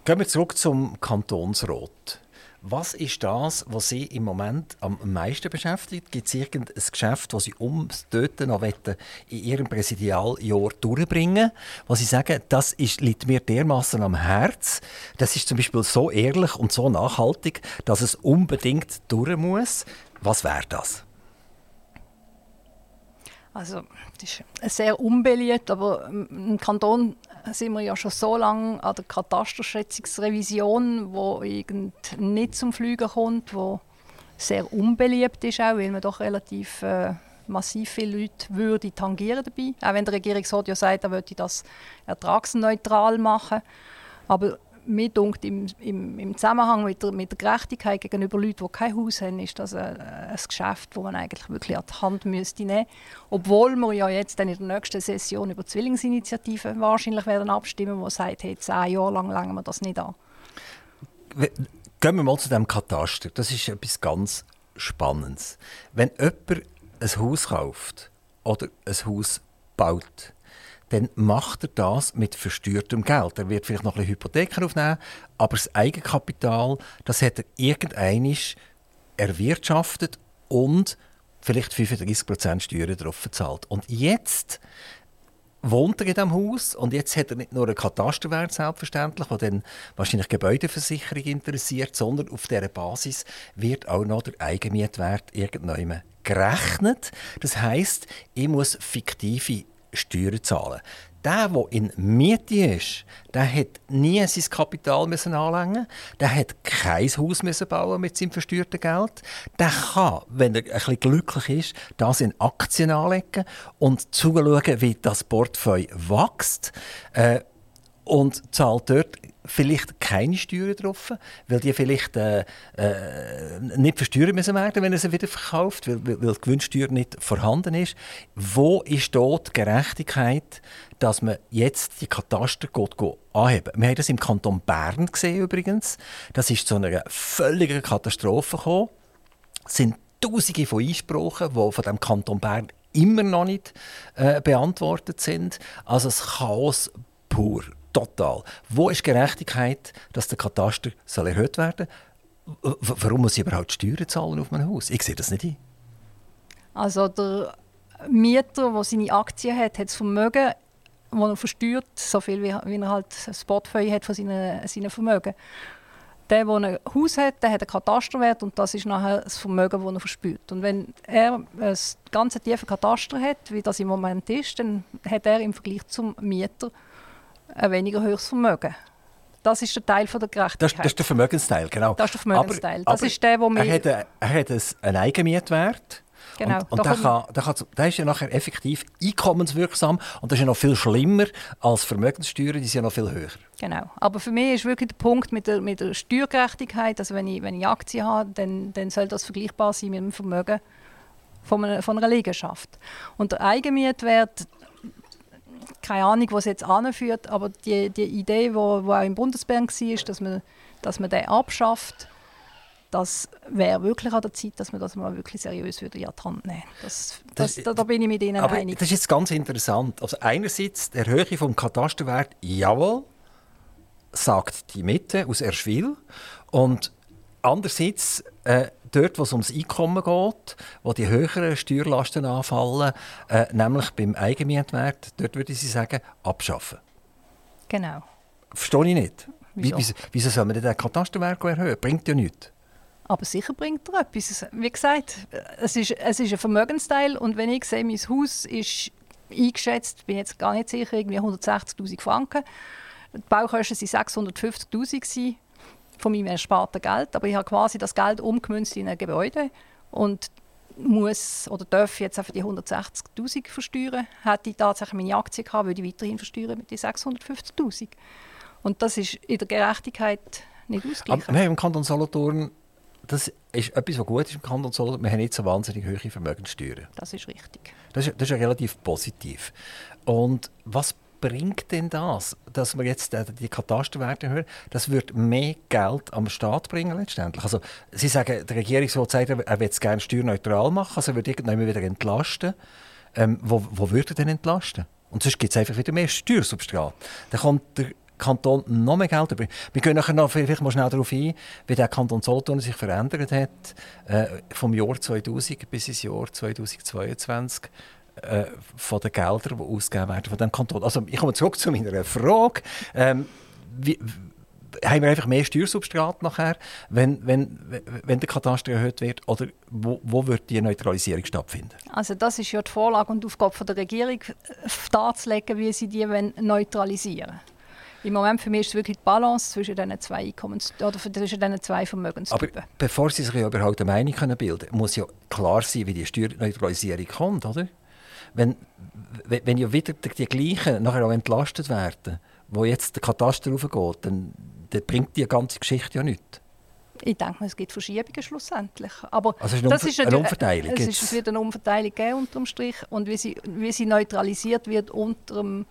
Gehen wir zurück zum Kantonsrat. Was ist das, was Sie im Moment am meisten beschäftigt? Gibt es irgendein Geschäft, das Sie ums Töten noch in Ihrem Präsidialjahr durchbringen Was Sie sagen, das ist, liegt mir dermaßen am Herz. Das ist zum Beispiel so ehrlich und so nachhaltig, dass es unbedingt durch muss. Was wäre das? Also, das ist sehr unbeliebt, aber im Kanton sind wir ja schon so lange an der Katasterschätzungsrevision, wo irgend nicht zum Fliegen kommt, wo sehr unbeliebt ist, auch, weil man doch relativ äh, massiv viele Leute würde tangieren dabei. Auch wenn der Regierungsrat ja sagt, er würde das ertragsneutral machen. Aber mir dunkt im, im, im Zusammenhang mit der, mit der Gerechtigkeit gegenüber Leuten, die kein Haus haben, ist das ein, ein Geschäft, das man eigentlich wirklich an die Hand müsste nehmen Obwohl wir ja jetzt dann in der nächsten Session über Zwillingsinitiativen wahrscheinlich werden abstimmen, die sagt, hey, zehn Jahre lang langen wir das nicht an. Gehen wir mal zu dem Kataster. Das ist etwas ganz Spannendes. Wenn jemand ein Haus kauft oder ein Haus baut, dann macht er das mit versteuertem Geld. Er wird vielleicht noch ein Hypotheken aufnehmen, aber das Eigenkapital, das hat er irgendeinmal erwirtschaftet und vielleicht 35% Steuern darauf bezahlt. Und jetzt wohnt er in diesem Haus und jetzt hat er nicht nur einen Katasterwert, selbstverständlich, der dann wahrscheinlich Gebäudeversicherung interessiert, sondern auf dieser Basis wird auch noch der Eigenmietwert irgendwann gerechnet. Das heißt, ich muss fiktive Steuern zahlen. Der, der in Miete ist, der hat nie sein Kapital müssen anlängen. Der hat kein Haus müssen bauen mit seinem versteuerten Geld. Der kann, wenn er ein glücklich ist, das in Aktien anlegen und zuschauen, wie das Portfolio wächst. Äh, und zahlt dort vielleicht keine Steuern drauf, weil die vielleicht äh, äh, nicht versteuern müssen werden, wenn er sie wieder verkauft, weil, weil, die Gewinnsteuer nicht vorhanden ist. Wo ist dort die Gerechtigkeit, dass man jetzt die Kataster geht, geht anheben? Wir haben das im Kanton Bern gesehen übrigens. Das ist zu einer völligen Katastrophe gekommen. Es sind Tausende von Einsprachen, die von dem Kanton Bern immer noch nicht äh, beantwortet sind. Also das Chaos pur. Total. Wo ist Gerechtigkeit, dass der Kataster soll erhöht werden soll? Warum muss ich überhaupt Steuern zahlen auf mein Haus? Ich sehe das nicht ein. Also der Mieter, der seine Aktien hat, hat das Vermögen, das er versteuert, so viel wie, wie er halt ein Portfolio hat von seinen, seinen Vermögen. Der, der ein Haus hat, der hat einen Katasterwert und das ist nachher das Vermögen, das er verspürt. Und wenn er ein ganz tiefen Kataster hat, wie das im Moment ist, dann hat er im Vergleich zum Mieter ein weniger hohes Vermögen. Das ist der Teil von der Gerechtigkeit. Das, das, ist der Vermögensteil, genau. Das ist der Vermögensteil. Aber, das aber ist der, wo. Er hat, einen, er hat einen Eigenmietwert. Genau. Und, und der, kann, der, kann, der, ist ja nachher effektiv einkommenswirksam und das ist ja noch viel schlimmer als Vermögenssteuern, die sind ja noch viel höher. Genau. Aber für mich ist wirklich der Punkt mit der, mit der Steuergerechtigkeit, also wenn ich, wenn ich Aktien habe, dann, dann soll das vergleichbar sein mit dem Vermögen von einer, von einer Liegenschaft. Und der Eigenmietwert, keine Ahnung, was jetzt anführt, aber die, die Idee, die wo, wo auch im Bundesbank war, dass man, dass man den abschafft, das wäre wirklich an der Zeit, dass man das mal wirklich seriös würde in die Hand nehmen das, das, da, da, bin ich mit Ihnen aber einig. Das ist jetzt ganz interessant. Also einerseits der Höhe vom Katasterwert, jawohl, sagt die Mitte aus Erschwil. Und andererseits äh, dort, wo es ums Einkommen geht, wo die höheren Steuerlasten anfallen, äh, nämlich beim Eigenmietwert, dort würde ich sagen, abschaffen. Genau. Verstehe ich nicht. Wieso? Wieso, wieso soll man denn den Katasterwert erhöhen? Bringt ja nichts. Aber sicher bringt er etwas. Wie gesagt, es ist, es ist ein Vermögensteil und wenn ich sehe, mein Haus ist eingeschätzt, bin jetzt gar nicht sicher, irgendwie 160'000 Franken. Die Baukosten waren 650'000 von meinem ersparten Geld, aber ich habe quasi das Geld umgemünzt in ein Gebäude und muss oder darf jetzt einfach die 160'000 versteuern. Hätte ich tatsächlich meine Aktie gehabt, würde ich weiterhin versteuern mit den 650'000. Und das ist in der Gerechtigkeit nicht ausgeglichen. Haben im Kanton Solothurn das ist etwas, was gut ist im Kanton Solothurn. Wir haben nicht so wahnsinnig hohe Vermögenssteuern. Das ist richtig. Das ist, das ist relativ positiv. Und was bringt denn das, dass wir jetzt die Katasterwerte hören? Das wird mehr Geld am Staat bringen letztendlich. Also Sie sagen, der Regierungsrat sagt, er will es gerne steuerneutral machen, also er wird irgendwann wieder entlasten. Ähm, wo, wo würde er denn entlasten? Und sonst gibt es einfach wieder mehr Steuersubstrat. Dann kommt der Kanton noch mehr Geld über. Wir gehen nachher noch vielleicht mal schnell darauf ein, wie der Kanton Solothurn sich verändert hat äh, vom Jahr 2000 bis ins Jahr 2022 äh, von den Geldern, die ausgegeben werden von dem Kanton. Also ich komme zurück zu meiner Frage. Ähm, wie, haben wir einfach mehr Steuersubstrat nachher, wenn, wenn, wenn der Kataster erhöht wird? Oder wo, wo wird die Neutralisierung stattfinden? Also das ist ja die Vorlage und Aufgabe der Regierung, äh, darzulegen, wie sie die neutralisieren. Im Moment für mich ist es wirklich die Balance zwischen diesen zwei Einkommens oder zwischen diesen zwei Vermögenstypen. Aber bevor Sie sich überhaupt eine Meinung bilden können, muss ja klar sein, wie die Steuerneutralisierung kommt, oder? Wenn, wenn ja wieder die gleichen nachher auch entlastet werden, wo jetzt der Kataster raufgeht, dann, dann bringt die ganze Geschichte ja nichts. Ich denke, es gibt Verschiebungen schlussendlich. Aber also es ist das ist eine, Umverteilung. Es, ist, es wird eine Umverteilung geben unter dem Strich und wie sie, wie sie neutralisiert wird unter dem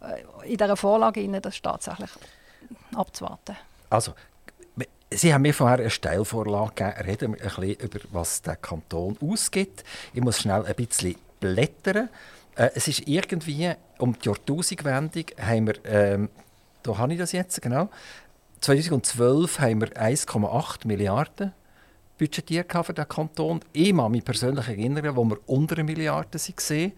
äh, in dieser Vorlage das ist tatsächlich abzuwarten. Also, Sie haben mir vorher eine Steilvorlage gegeben. Reden wir ein bisschen über was der Kanton ausgibt. Ich muss schnell ein bisschen blättern. Äh, es ist irgendwie um die Jahrtausendwendung haben wir, ähm, da habe ich das jetzt, genau. 2012 haben wir 1,8 Milliarden budgetiert für den Kanton. Ich kann mich persönlich erinnern, wo wir unter einer Milliarde waren.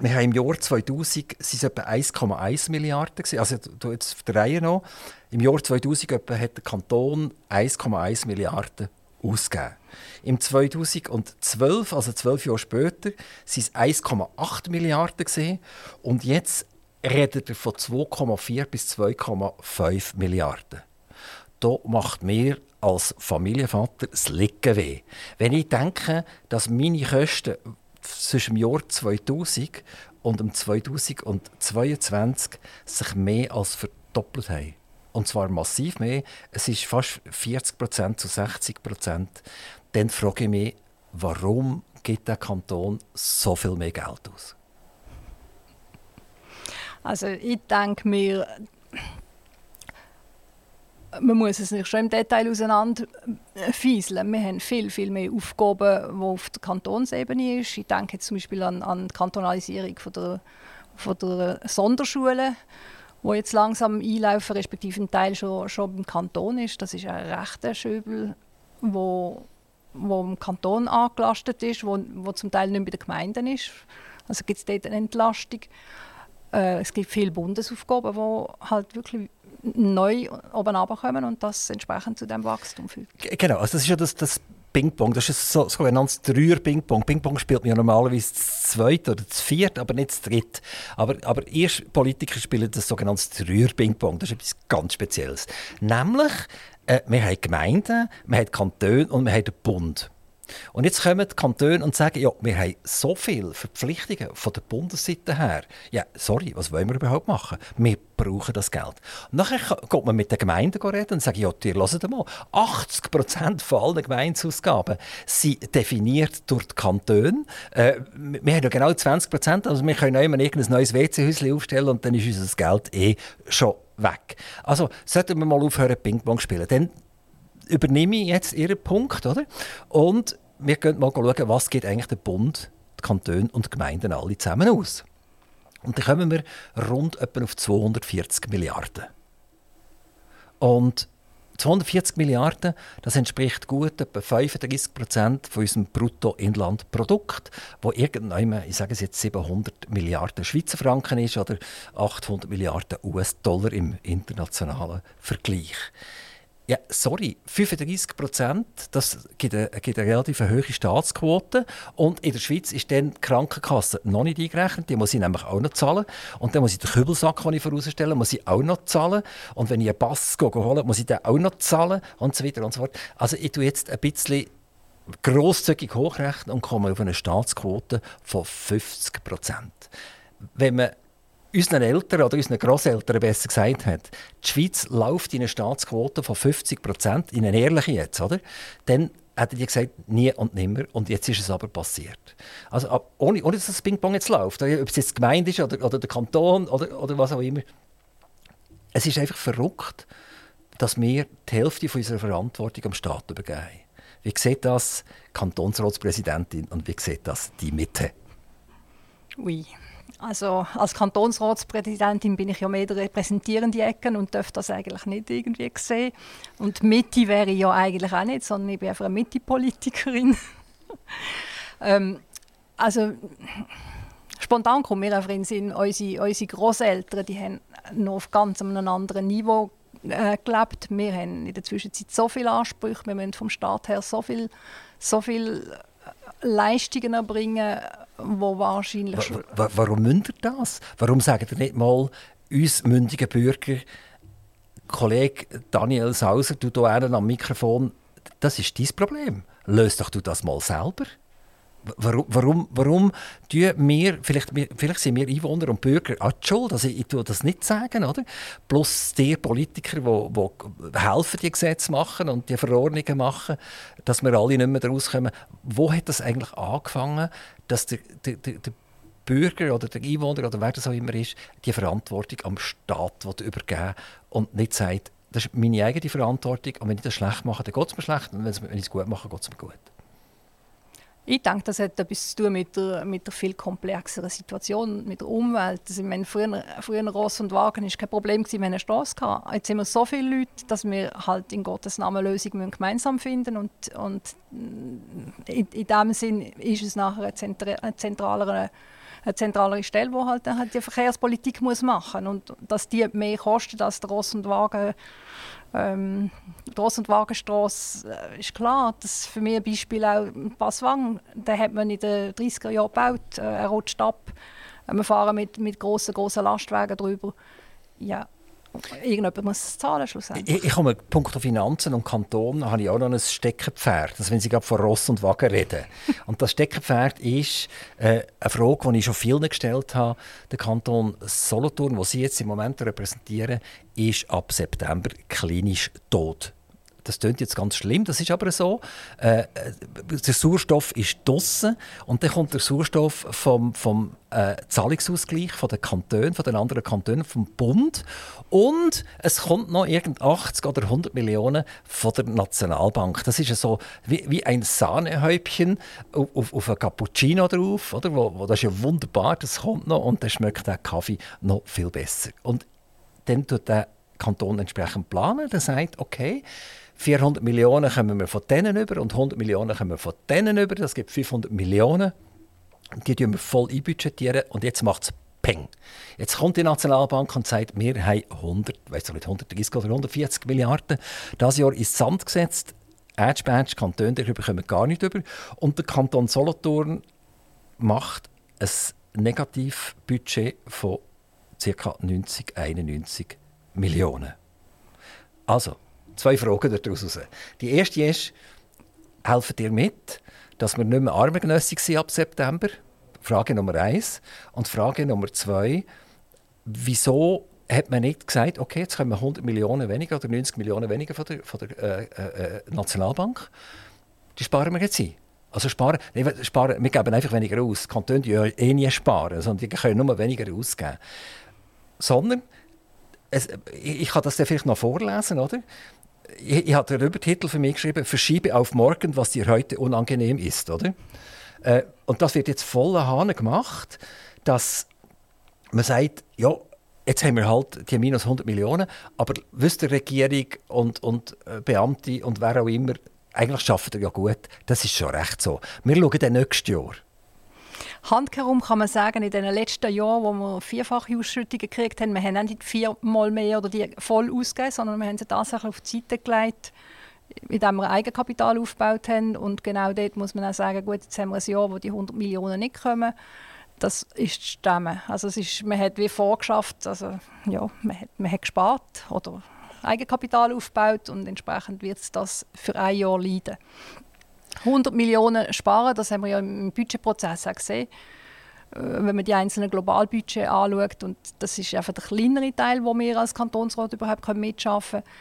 Wir haben im Jahr 2000 sind etwa 1,1 Milliarden Also du jetzt der Reihe noch. Im Jahr 2000 etwa hat der Kanton 1,1 Milliarden ausgegeben. Im 2012, also zwölf Jahre später, sind es 1,8 Milliarden gesehen und jetzt redet er von 2,4 bis 2,5 Milliarden. Da macht mir als Familienvater das Licken weh. Wenn ich denke, dass meine Kosten zwischen dem Jahr 2000 und dem 2022 sich mehr als verdoppelt haben. Und zwar massiv mehr. Es ist fast 40% zu 60% Dann frage ich mich, warum gibt der Kanton so viel mehr Geld aus? Also ich denke mir, man muss es nicht schon im Detail auseinanderfieseln. Wir haben viel, viel mehr Aufgaben, die auf der Kantonsebene sind. Ich denke jetzt zum Beispiel an, an die Kantonalisierung von der, von der Sonderschulen, die jetzt langsam einlaufen, respektive ein Teil schon, schon im Kanton ist. Das ist ein rechter Schöbel, wo, wo im Kanton angelastet ist, wo, wo zum Teil nicht bei den Gemeinden ist. Also gibt es dort eine Entlastung. Äh, es gibt viele Bundesaufgaben, die halt wirklich neu oben runterkommen und das entsprechend zu dem Wachstum führt. Genau, also das ist ja das, das Ping-Pong, das ist so, so ein Dreier-Ping-Pong. Ping-Pong spielt man ja normalerweise das zweite oder das vierte, aber nicht das dritte. Aber, aber erst Politiker spielen das sogenannte Dreier-Ping-Pong. Das ist etwas ganz Spezielles. Nämlich, äh, wir haben Gemeinden, wir haben Kantone und wir haben den Bund. Und jetzt kommen die Kantone und sagen, ja, wir haben so viele Verpflichtungen von der Bundesseite her. Ja, sorry, was wollen wir überhaupt machen? Wir brauchen das Geld. Und nachher geht man mit den Gemeinden reden und sagt, ja, ihr hört mal, 80 Prozent von allen Gemeindeausgaben sind definiert durch die Kantone. Äh, wir haben ja genau 20 Prozent, also wir können immer irgendein neues WC-Häuschen aufstellen und dann ist unser Geld eh schon weg. Also sollten wir mal aufhören, Ping-Pong spielen. Dann übernehme ich jetzt Ihren Punkt, oder? Und wir können mal schauen, was geht eigentlich der Bund, die Kantone und die Gemeinden alle zusammen aus. Und dann kommen wir rund etwa auf 240 Milliarden. Und 240 Milliarden, das entspricht gut etwa 35 Prozent von unserem Bruttoinlandprodukt, wo irgendwann, ich sage es jetzt 700 Milliarden Schweizer Franken ist oder 800 Milliarden US-Dollar im internationalen Vergleich. Ja, sorry, 35 Prozent, das gibt eine, gibt eine relativ hohe Staatsquote. Und in der Schweiz ist dann die Krankenkasse noch nicht eingerechnet. Die muss ich nämlich auch noch zahlen. Und dann muss ich den Kübelsack, den ich vorausstelle, muss ich auch noch zahlen. Und wenn ich einen Pass hole, muss ich den auch noch zahlen. Und so weiter und so fort. Also ich tue jetzt ein bisschen grosszügig hochrechnen und komme auf eine Staatsquote von 50 Prozent. Wenn man unseren Eltern oder unseren Großeltern besser gesagt hat, die Schweiz läuft in eine Staatsquote von 50 Prozent, in eine ehrliche jetzt, oder? Dann hätten die gesagt, nie und nimmer. Und jetzt ist es aber passiert. Also ohne, ohne dass das Ping-Pong jetzt läuft, ob es jetzt die Gemeinde ist oder, oder der Kanton oder, oder was auch immer. Es ist einfach verrückt, dass wir die Hälfte unserer Verantwortung am Staat übergeben. Wie sieht das die Kantonsratspräsidentin und wie sieht das die Mitte? Oui. Also als Kantonsratspräsidentin bin ich ja mehr repräsentierende Ecke und darf das eigentlich nicht irgendwie sehen. Und Mitte wäre ich ja eigentlich auch nicht, sondern ich bin einfach eine Mitte-Politikerin. ähm, also spontan kommt mir einfach in den Sinn, unsere, unsere Großeltern, die haben noch auf ganz einem anderen Niveau äh, gelebt. Wir haben in der Zwischenzeit so viele Ansprüche, wir müssen vom Staat her so viel, so viel Leistungen erbringen, wo wahrscheinlich... Wa warum ihr das? Warum sagt ihr nicht mal uns mündigen Bürger, Kollege Daniel Sauser, du hier am Mikrofon, das ist dein Problem. Löst doch du das mal selber. Warum, warum, warum tun wir, vielleicht, vielleicht sind wir Einwohner und Bürger auch schuld, also ich tue das nicht sagen, oder? Plus die Politiker, die, die helfen, die Gesetze machen und die Verordnungen machen, dass wir alle nicht mehr daraus kommen. Wo hat das eigentlich angefangen, dass der, der, der Bürger oder der Einwohner oder wer das auch immer ist, die Verantwortung am Staat übergeben und nicht sagt, das ist meine eigene Verantwortung und wenn ich das schlecht mache, dann geht es mir schlecht und wenn ich es gut mache, geht es mir gut. Ich denke, das hat etwas zu tun mit der, mit der viel komplexeren Situation, mit der Umwelt. Also, meine, früher, früher Ross und Wagen war kein Problem, wenn eine Straße hatten. Jetzt sind wir so viele Leute, dass wir halt in Gottes Namen Lösungen gemeinsam finden und, und in, in diesem Sinn ist es nachher eine, zentralere, eine zentralere Stelle, die halt, halt die Verkehrspolitik muss machen muss. Und dass die mehr kostet als der Ross und Wagen ähm, Ross- und Wagenstrasse äh, ist klar. Das ist für mich ein Beispiel auch Passwang. Den hat man in den 30er Jahren gebaut. Äh, er rutscht ab. Äh, wir fahren mit, mit grossen, grossen Lastwagen drüber. Ja, Irgendjemand muss es zahlen schlussendlich. Ich, ich mit Punkt Finanzen und Kanton habe ich auch noch ein Steckenpferd. Also wenn Sie gerade von Ross und Wagen reden. und das Steckenpferd ist äh, eine Frage, die ich schon vielen gestellt habe. Der Kanton Solothurn, den Sie jetzt im Moment repräsentieren, ist ab September klinisch tot das klingt jetzt ganz schlimm, das ist aber so. Äh, der Sauerstoff ist draussen und dann kommt der Sauerstoff vom, vom äh, Zahlungsausgleich von den Kantonen, von den anderen Kantonen, vom Bund und es kommt noch irgend 80 oder 100 Millionen von der Nationalbank. Das ist so wie, wie ein Sahnehäubchen auf, auf, auf ein Cappuccino drauf, oder? Wo, wo, das ist ja wunderbar, das kommt noch und dann schmeckt der Kaffee noch viel besser. Und dann tut der Kanton entsprechend planen. Der sagt, okay, 400 Millionen kommen wir von denen über und 100 Millionen kommen wir von denen über. Das gibt 500 Millionen. Die tun wir voll einbudgetieren und jetzt macht es Peng. Jetzt kommt die Nationalbank und sagt, wir haben 100, weiß nicht, 130 oder 140 Milliarden das Jahr ins Sand gesetzt. Edge Badge, Kantone darüber kommen gar nicht über. Und der Kanton Solothurn macht ein Negativbudget von ca. 90, 91 Millionen. Also, zwei Fragen daraus. Die erste ist, helfen dir mit, dass wir nicht mehr armengenössig sind ab September? Frage Nummer eins. Und Frage Nummer zwei, wieso hat man nicht gesagt, okay, jetzt kommen 100 Millionen weniger oder 90 Millionen weniger von der, von der äh, äh, äh, Nationalbank? Die sparen wir jetzt ein. Also sparen, sparen, wir geben einfach weniger aus. Die Kantone die eh nie sparen, sondern die können nur weniger ausgeben. Sondern, es, ich, ich kann das vielleicht noch vorlesen, oder? Ich, ich habe den Übertitel für mich geschrieben, verschiebe auf morgen, was dir heute unangenehm ist, oder? Äh, und das wird jetzt voller Hahn gemacht, dass man sagt, ja, jetzt haben wir halt die minus 100 Millionen, aber wisst Regierung und, und äh, Beamte und wer auch immer, eigentlich schaffen ihr ja gut. Das ist schon recht so. Wir schauen dann nächstes Jahr. Handherum kann man sagen, in den letzten Jahren, wo wir vierfache Ausschüttungen gekriegt haben, wir haben nicht viermal mehr oder die voll ausgegeben, sondern wir haben sie tatsächlich auf die Seite gelegt, indem wir Eigenkapital aufgebaut haben. Und genau dort muss man auch sagen, gut, jetzt haben wir ein Jahr, wo die 100 Millionen nicht kommen. Das ist die Stimme. Also es ist, man hat wie vorgeschafft, also ja, man hat, man hat gespart oder Eigenkapital aufgebaut und entsprechend wird es das für ein Jahr leiden. 100 Millionen sparen, das haben wir ja im Budgetprozess auch gesehen. wenn man die einzelnen Globalbudgets anschaut, und das ist einfach der kleinere Teil, wo wir als Kantonsrat überhaupt mitschaffen können,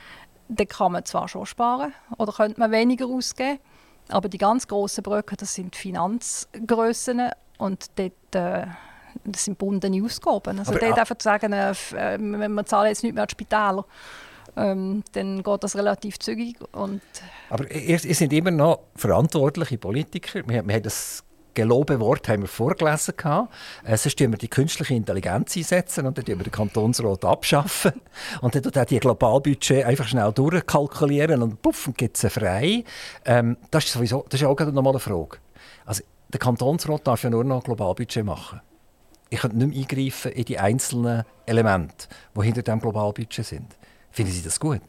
dann kann man zwar schon sparen oder könnte man weniger ausgeben, aber die ganz grossen Brücken, das sind Finanzgrössen und dort, äh, das sind bundene Ausgaben. Also aber, dort einfach zu sagen, äh, äh wir zahlen jetzt nicht mehr an die Spitäler, ähm, dann geht das relativ zügig. Und aber ihr, ihr seid immer noch verantwortliche Politiker. Wir, wir haben das gelobe Wort haben wir vorgelesen. Äh, sonst wir die künstliche Intelligenz einsetzen und dann wir den Kantonsrat abschaffen. Und dann auch die Globalbudget einfach schnell durchkalkulieren und puff, gibt es frei. Ähm, das ist sowieso das ist auch nochmal eine Frage. Also, der Kantonsrat darf ja nur noch Globalbudget machen. Ich kann nicht mehr eingreifen in die einzelnen Elemente, die hinter dem Globalbudget sind. Finden Sie das gut?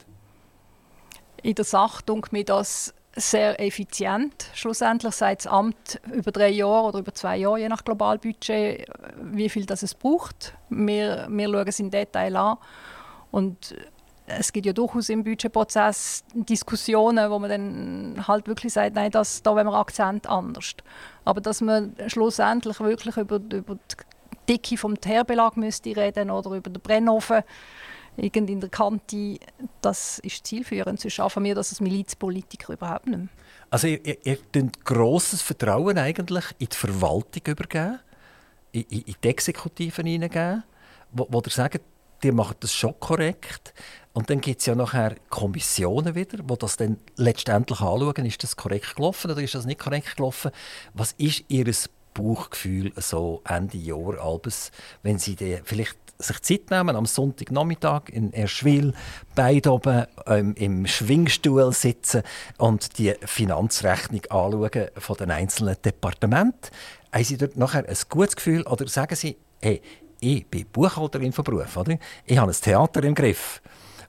In der Sache denke mir das sehr effizient. Schlussendlich sagt das Amt über drei Jahre oder über zwei Jahre, je nach Globalbudget, wie viel das es braucht. Wir, wir schauen es im Detail an. Und es gibt ja durchaus im Budgetprozess Diskussionen, wo man dann halt wirklich sagt, nein, das, da wollen wir Akzent anders. Aber dass man schlussendlich wirklich über, über die Dicke vom Teerbelag müsste reden oder über den Brennofen, irgendwie in der Kante, das ist zielführend. Sonst schaffen wir das als Milizpolitiker überhaupt nicht mehr. Also ihr, ihr, ihr grosses Vertrauen eigentlich in die Verwaltung übergeben, in, in, die Exekutive hineingeben, wo, wo ihr sagt, die machen das schon korrekt. Und dann gibt es ja nachher Kommissionen wieder, die das dann letztendlich anschauen, ist das korrekt gelaufen oder ist das nicht korrekt gelaufen. Was ist Ihr Bauchgefühl so Ende Jahr, albes, wenn Sie vielleicht sich Zeit nehmen, am Sonntagnachmittag in Erschwil, beide oben ähm, im Schwingstuhl sitzen und die Finanzrechnung anschauen von den einzelnen Departementen. Haben Sie dort nachher ein gutes Gefühl oder sagen Sie, hey, ich bin Buchhalterin von Beruf, oder? ich habe ein Theater im Griff.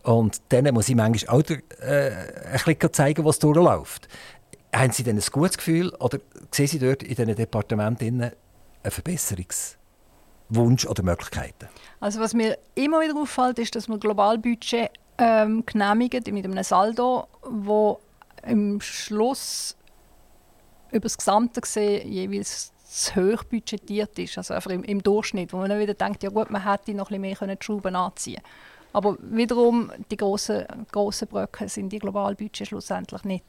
Und dann muss ich manchmal auch äh, ein bisschen zeigen, was durchläuft. Haben Sie denn ein gutes Gefühl oder sehen Sie dort in diesen Departementen eine Verbesserungs- Wunsch oder Möglichkeiten? Also was mir immer wieder auffällt, ist, dass wir Globalbudget ähm, genehmigen mit einem Saldo, wo im Schluss über das Gesamte gesehen jeweils zu hoch budgetiert ist, also einfach im, im, Durchschnitt, wo man dann wieder denkt, ja gut, man hätte noch ein bisschen mehr die Schrauben anziehen aber wiederum, die grossen, grossen Brücken sind die Globalbudget schlussendlich nicht.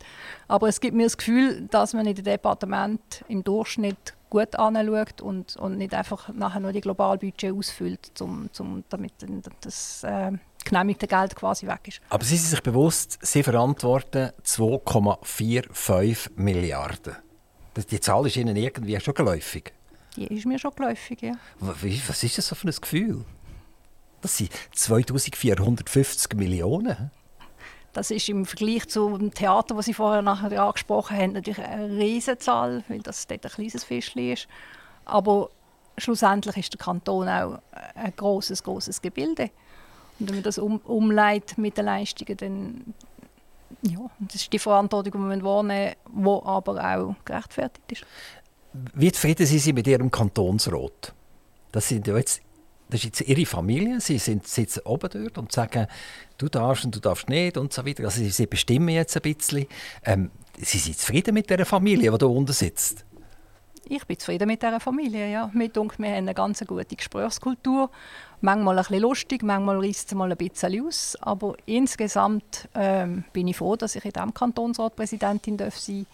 Aber es gibt mir das Gefühl, dass man in dem Departement im Durchschnitt gut anschaut und, und nicht einfach nachher nur die Globalbudget ausfüllt, zum, zum, damit das äh, genehmigte Geld quasi weg ist. Aber Sie sind sich bewusst, Sie verantworten 2,45 Milliarden. Die Zahl ist Ihnen irgendwie schon geläufig? Die ist mir schon geläufig, ja. Was ist das so für ein Gefühl? Das sind 2450 Millionen. Das ist im Vergleich zum Theater, das Sie vorher nachher angesprochen haben, natürlich eine Riesenzahl, weil das dort ein kleines Fischchen ist. Aber schlussendlich ist der Kanton auch ein großes, großes Gebilde. Und wenn man das um, umleitet mit den Leistungen, dann ja, das ist die Verantwortung, die man wahrnehmen die aber auch gerechtfertigt ist. Wie zufrieden sind Sie mit Ihrem Kantonsrat? Das sind ja jetzt das ist jetzt ihre Familie, sie sind, sitzen oben dort und sagen, du darfst und du darfst nicht und so weiter. Also sie, bestimmen jetzt ein bisschen. Ähm, sie sind zufrieden mit der Familie, die da unten sitzt? Ich bin zufrieden mit dieser Familie, ja. Mir denke, wir haben eine ganz gute Gesprächskultur. Manchmal ein bisschen lustig, manchmal reißt es mal ein bisschen aus. Aber insgesamt ähm, bin ich froh, dass ich in diesem Kantonsrat Präsidentin sein darf.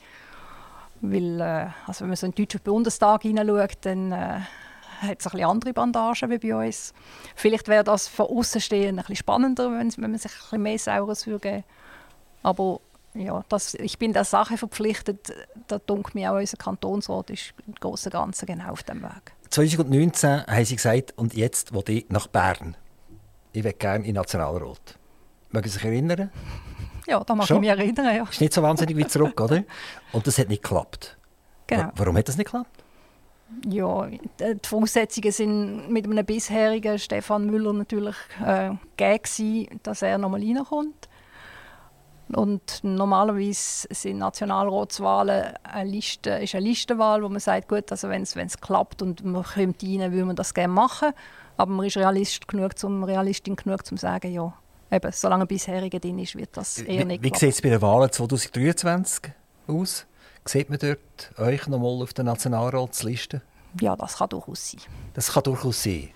Weil, äh, also wenn man so in den deutschen Bundestag hineinschaut, dann äh, hat es ein andere Bandagen wie bei uns. Vielleicht wäre das von außen stehen ein bisschen spannender, wenn, wenn man sich ein bisschen mehr Saures würde Aber ja, das, ich bin der Sache verpflichtet. Da denke mir auch, unser Kantonsrat ist im Großen und Ganzen genau auf dem Weg. 2019 haben Sie gesagt, und jetzt will ich nach Bern. Ich will gerne in den Nationalrat. Mögen Sie sich erinnern? Ja, da mag ich mich erinnern. Ja. Ist nicht so wahnsinnig wie zurück, oder? Und das hat nicht geklappt. Genau. Warum hat das nicht geklappt? Ja, die Voraussetzungen sind mit einem bisherigen Stefan Müller natürlich äh, gegeben, dass er nochmal reinkommt. Und normalerweise sind Nationalratswahlen eine Liste, ist eine Listenwahl, wo man sagt, gut, also wenn es klappt und man kommt rein, will man das gerne machen. Aber man ist Realist genug, zum, Realistin genug, um zu sagen, ja, eben, solange ein bisheriger drin ist, wird das eher nicht Wie, wie sieht es bei den Wahlen 2023 aus? Sieht man dort euch noch mal auf der Nationalratsliste? Ja, das kann durchaus sein. Das kann durchaus sein.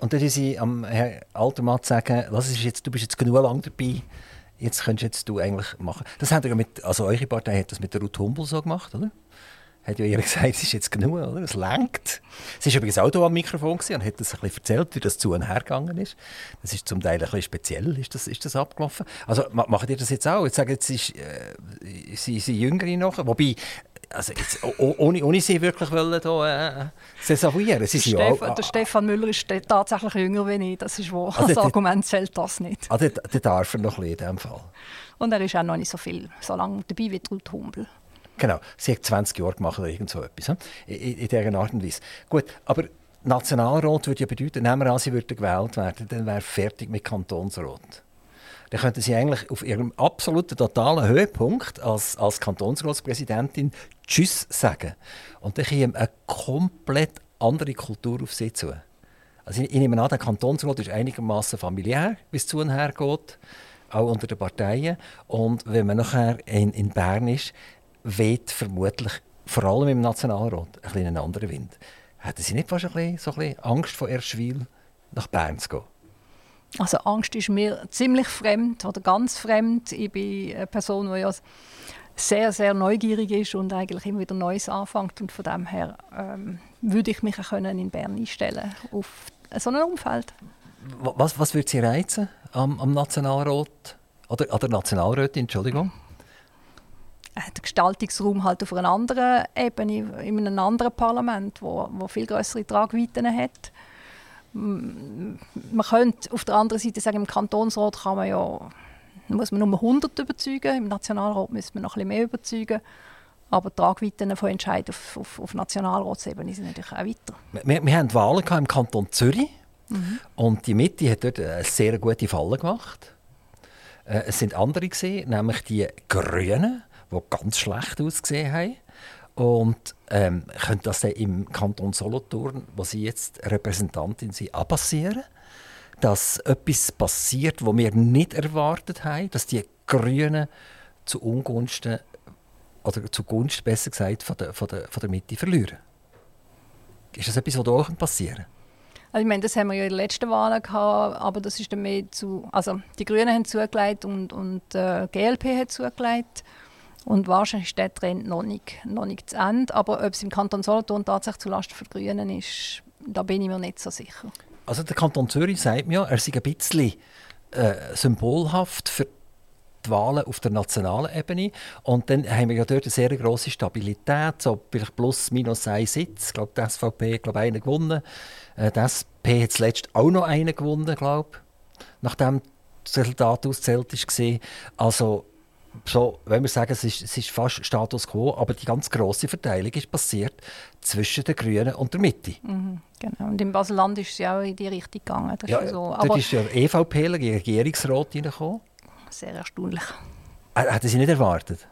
Und dann sie am Herrn Altermann sagen, was ist jetzt, du bist jetzt genug lang dabei, jetzt könntest jetzt du eigentlich machen. Das hat ja mit, also eure Partei hat das mit der Ruth Humbel so gemacht, oder? Hat ja ihr gesagt, es ist jetzt genug, oder? Es lenkt. Sie war übrigens auch hier am Mikrofon und hat das ein bisschen erzählt, wie das zu und her gegangen ist. Das ist zum Teil ein bisschen speziell, ist das, ist das abgelaufen. Also macht ihr das jetzt auch? Jetzt sagen jetzt ist, äh, sie, sie Jüngere noch, wobei also jetzt, ohne, ohne sie wirklich wollen da, äh, desavouieren. Sie der, Stefan, auch, der Stefan Müller ist tatsächlich jünger als ich, das ist wahr. Also das Argument zählt das nicht. Also der, der darf er noch ein bisschen in diesem Fall. Und er ist auch noch nicht so viel, so lange dabei wie Ruth Humbel. Genau, sie hat 20 Jahre gemacht oder irgend so etwas, in, in dieser Art und Weise. Gut, aber Nationalrat würde ja bedeuten, nehmen wir an, sie würde gewählt werden, dann wäre fertig mit Kantonsrat dann könnten Sie eigentlich auf Ihrem absoluten totalen Höhepunkt als, als Kantonsratspräsidentin Tschüss sagen. Und dann käme eine komplett andere Kultur auf Sie zu. Also ich, ich nehme an, der Kantonsrat ist einigermaßen familiär, wie es zu und her geht, auch unter den Parteien. Und wenn man nachher in, in Bern ist, weht vermutlich, vor allem im Nationalrat, ein bisschen einen anderen Wind. Hätten Sie nicht fast ein bisschen, so ein bisschen Angst vor Erschwil nach Bern zu gehen? Also Angst ist mir ziemlich fremd oder ganz fremd. Ich bin eine Person, die ja sehr, sehr neugierig ist und eigentlich immer wieder Neues anfängt. Und von dem her ähm, würde ich mich auch in Bern einstellen auf so ein Umfeld. Was, was würde Sie reizen am, am Nationalrat? Oder an der Nationalrätin, Entschuldigung? Der Gestaltungsraum halt auf einer anderen Ebene, in einem anderen Parlament, wo, wo viel größere Tragweiten hat man könnte auf der anderen Seite sagen, im Kantonsrat kann man ja, muss man nur 100 überzeugen, im Nationalrat müsste man noch ein bisschen mehr überzeugen. Aber die Tragweiten von Entscheidungen auf, auf, auf Nationalratsebene sind natürlich auch weiter. Wir, wir haben Wahlen im Kanton Zürich mhm. und die Mitte hat dort eine sehr gute Falle gemacht. Äh, es sind andere gesehen, nämlich die Grünen, die ganz schlecht ausgesehen haben. Und ähm, könnte das dann im Kanton Solothurn, wo Sie jetzt Repräsentantin sind, auch passieren? Dass etwas passiert, was wir nicht erwartet haben, dass die Grünen zu Ungunsten oder zugunsten besser gesagt von der, von der, von der Mitte verlieren? Ist das etwas, was da auch passieren also ich meine, das haben wir ja in den letzten Wahlen gehabt, aber das ist dann mehr zu, also die Grünen haben zugelegt und, und äh, GLP hat zugelegt und wahrscheinlich ist der Trend noch nicht, noch nicht zu Ende. Aber ob es im Kanton Solothurn tatsächlich zulasten der Grünen ist, da bin ich mir nicht so sicher. Also der Kanton Zürich sagt mir, er sei ein bisschen äh, symbolhaft für die Wahlen auf der nationalen Ebene. Und dann haben wir ja dort eine sehr grosse Stabilität, so vielleicht plus minus ein Sitz. Ich glaube, die SVP hat einen gewonnen. Äh, die SP hat zuletzt auch noch einen gewonnen, glaube nachdem das Resultat ausgezählt war. Also so, wenn wir sagen, es ist, es ist fast Status quo, aber die ganz große Verteilung ist passiert zwischen den Grünen und der Mitte. Mhm, genau. Und im Baselland ist es ja auch in die Richtung gegangen. Das ja, ist so. aber ist ja EVP, der Regierungsrat, reingekommen. Sehr erstaunlich. Hätten Sie nicht erwartet?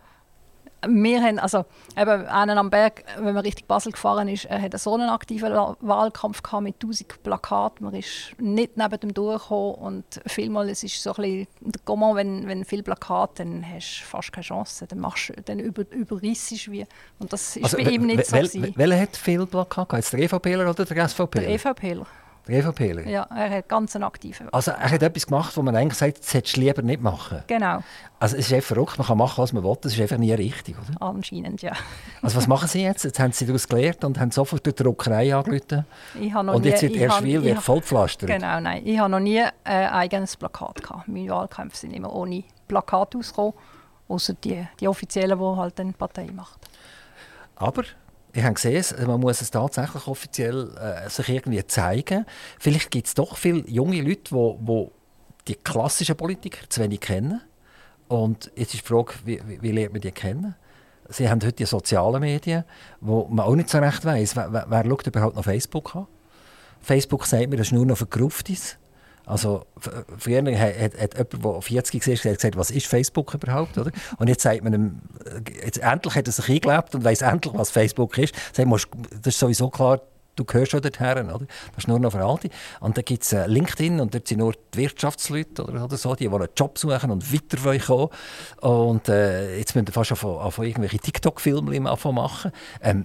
Wir haben, also eben einen am Berg, wenn man Richtung Basel gefahren ist, er hat so einen aktiven Wahlkampf gehabt mit 1000 Plakaten. Man ist nicht neben dem durchgekommen und vielmal es ist so ein bisschen der Comment, wenn, wenn viel Plakate, dann hast du fast keine Chance. Dann, machst, dann über, überrissest wie. Und das ist also, bei ihm nicht so. Welcher hat viel Plakate? Jetzt der EVPler oder der SVPler? Der EVPler. Der EVPler? Ja, er hat ganz einen aktiven. Also er hat etwas gemacht, wo man eigentlich sagt, das hättest du lieber nicht machen. Genau. Also es ist einfach verrückt, man kann machen, was man will, das ist einfach nie richtig, oder? Anscheinend, ja. Also was machen Sie jetzt? Jetzt haben Sie daraus gelernt und haben sofort die Druckerei angerufen. und jetzt wird Erschwil wird vollpflastert. Genau, nein. Ich habe noch nie ein eigenes Plakat gehabt. Meine Wahlkämpfe sind immer ohne Plakat ausgekommen, außer die, die offiziellen, die halt die Partei macht. Aber ich habe gesehen, man muss es tatsächlich offiziell äh, sich irgendwie zeigen. Vielleicht gibt es doch viele junge Leute, die, die die klassischen Politiker zu wenig kennen. Und jetzt ist die Frage, wie, wie, wie lernt man die kennen? Sie haben heute die sozialen Medien, wo man auch nicht so recht weiß, wer, wer, wer schaut überhaupt noch Facebook an. Facebook sagt mir, das ist nur noch für Gruftis. Also früher hat, hat, hat jemand, der 40 war, gesagt, was ist Facebook überhaupt? Oder? Und jetzt sagt man ihm, jetzt endlich hat er sich eingelebt und weiß endlich, was Facebook ist. Sagt, das ist sowieso klar, du gehörst schon dorthin, oder? Das ist nur noch für Alte. Und dann gibt es äh, LinkedIn und dort sind nur die Wirtschaftsleute oder, oder so, die wollen einen Job suchen und weiter wollen kommen. Und äh, jetzt müssen wir fast von irgendwelche TikTok-Filme machen. Ähm,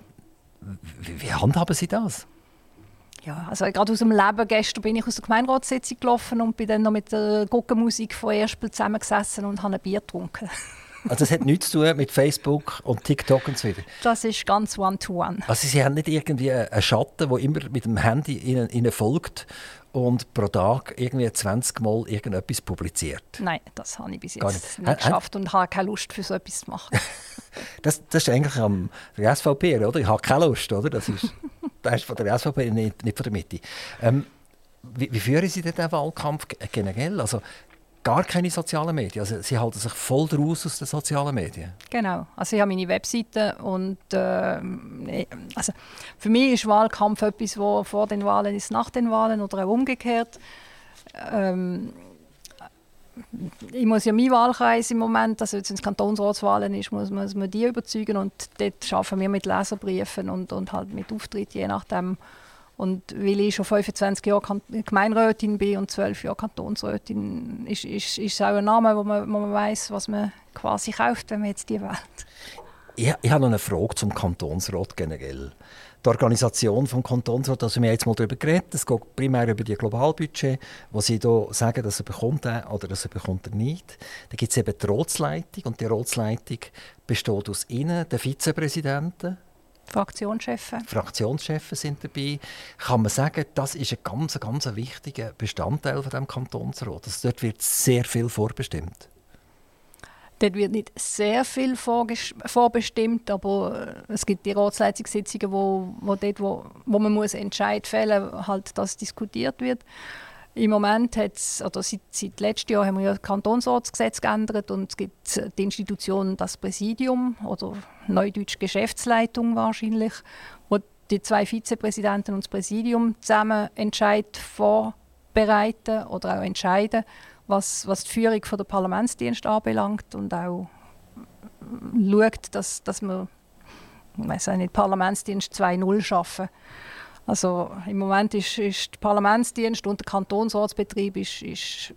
Wie, wie handhaben Sie das? Ja, also gerade aus dem Leben. Gestern bin ich aus der Gemeinderatssitzung gelaufen und bin dann noch mit der Guckenmusik von Erspel zusammengesessen und habe ein Bier getrunken. Also es hat nichts zu tun mit Facebook und TikTok und so weiter? Das ist ganz one-to-one. -one. Also Sie haben nicht irgendwie einen Schatten, der immer mit dem Handy Ihnen, Ihnen folgt und pro Tag irgendwie 20 Mal irgendetwas publiziert? Nein, das habe ich bis jetzt nicht, nicht geschafft und habe keine Lust, für so etwas zu machen. das, das ist eigentlich am SVP, oder? Ich habe keine Lust, oder? Das ist, das ist von der SVP, nicht, nicht von der Mitte. Ähm, wie, wie, führen Sie denn den Wahlkampf generell? Also, gar keine sozialen Medien. Also sie halten sich voll draus aus den sozialen Medien. Genau. Also ich habe meine Webseite und äh, also für mich ist Wahlkampf etwas, wo vor den Wahlen ist, nach den Wahlen oder auch umgekehrt. Ähm, ich muss ja meinen Wahlkreis im Moment, also wenn es Kantonsratswahlen ist, muss, muss man die überzeugen und dort arbeiten wir mit Leserbriefen und, und halt mit Auftritt, je nachdem, und weil ich schon 25 Jahre Gemeinderätin bin und 12 Jahre Kantonsrätin, ist, ist, ist es auch ein Name, wo man, wo man weiß, was man quasi kauft, wenn man jetzt die wählt. Ich, ich habe noch eine Frage zum Kantonsrat generell. Die Organisation des Kantonsrat, also wir haben jetzt mal darüber geredet, es geht primär über die Globalbudget, wo sie da sagen, dass er bekommt oder dass er bekommt er nicht. Da gibt es eben die Ratsleitung und die Ratsleitung besteht aus Ihnen, den Vizepräsidenten, Fraktionschefs. Fraktionschefs sind dabei. Kann man sagen, das ist ein ganz, ganz wichtiger Bestandteil von dem Kantonsrat. Also dort wird sehr viel vorbestimmt. Dort wird nicht sehr viel vorbestimmt, aber äh, es gibt die Ratsleitungssitzungen, wo, wo, dort, wo, wo man muss Entscheid fällen halt das diskutiert wird. Im Moment hat es, oder seit, seit letztem Jahr haben wir ja das Kantonsratsgesetz geändert und es gibt die Institution das Präsidium oder Neudeutsch Geschäftsleitung wahrscheinlich, wo die zwei Vizepräsidenten und das Präsidium zusammen Entscheid vorbereiten oder auch entscheiden, was, was die Führung von der Parlamentsdienst anbelangt und auch schaut, dass, dass wir ich weiß nicht, Parlamentsdienst 2.0 schaffen. Also im Moment ist, ist der Parlamentsdienst und der Kantonsratsbetrieb ist, ist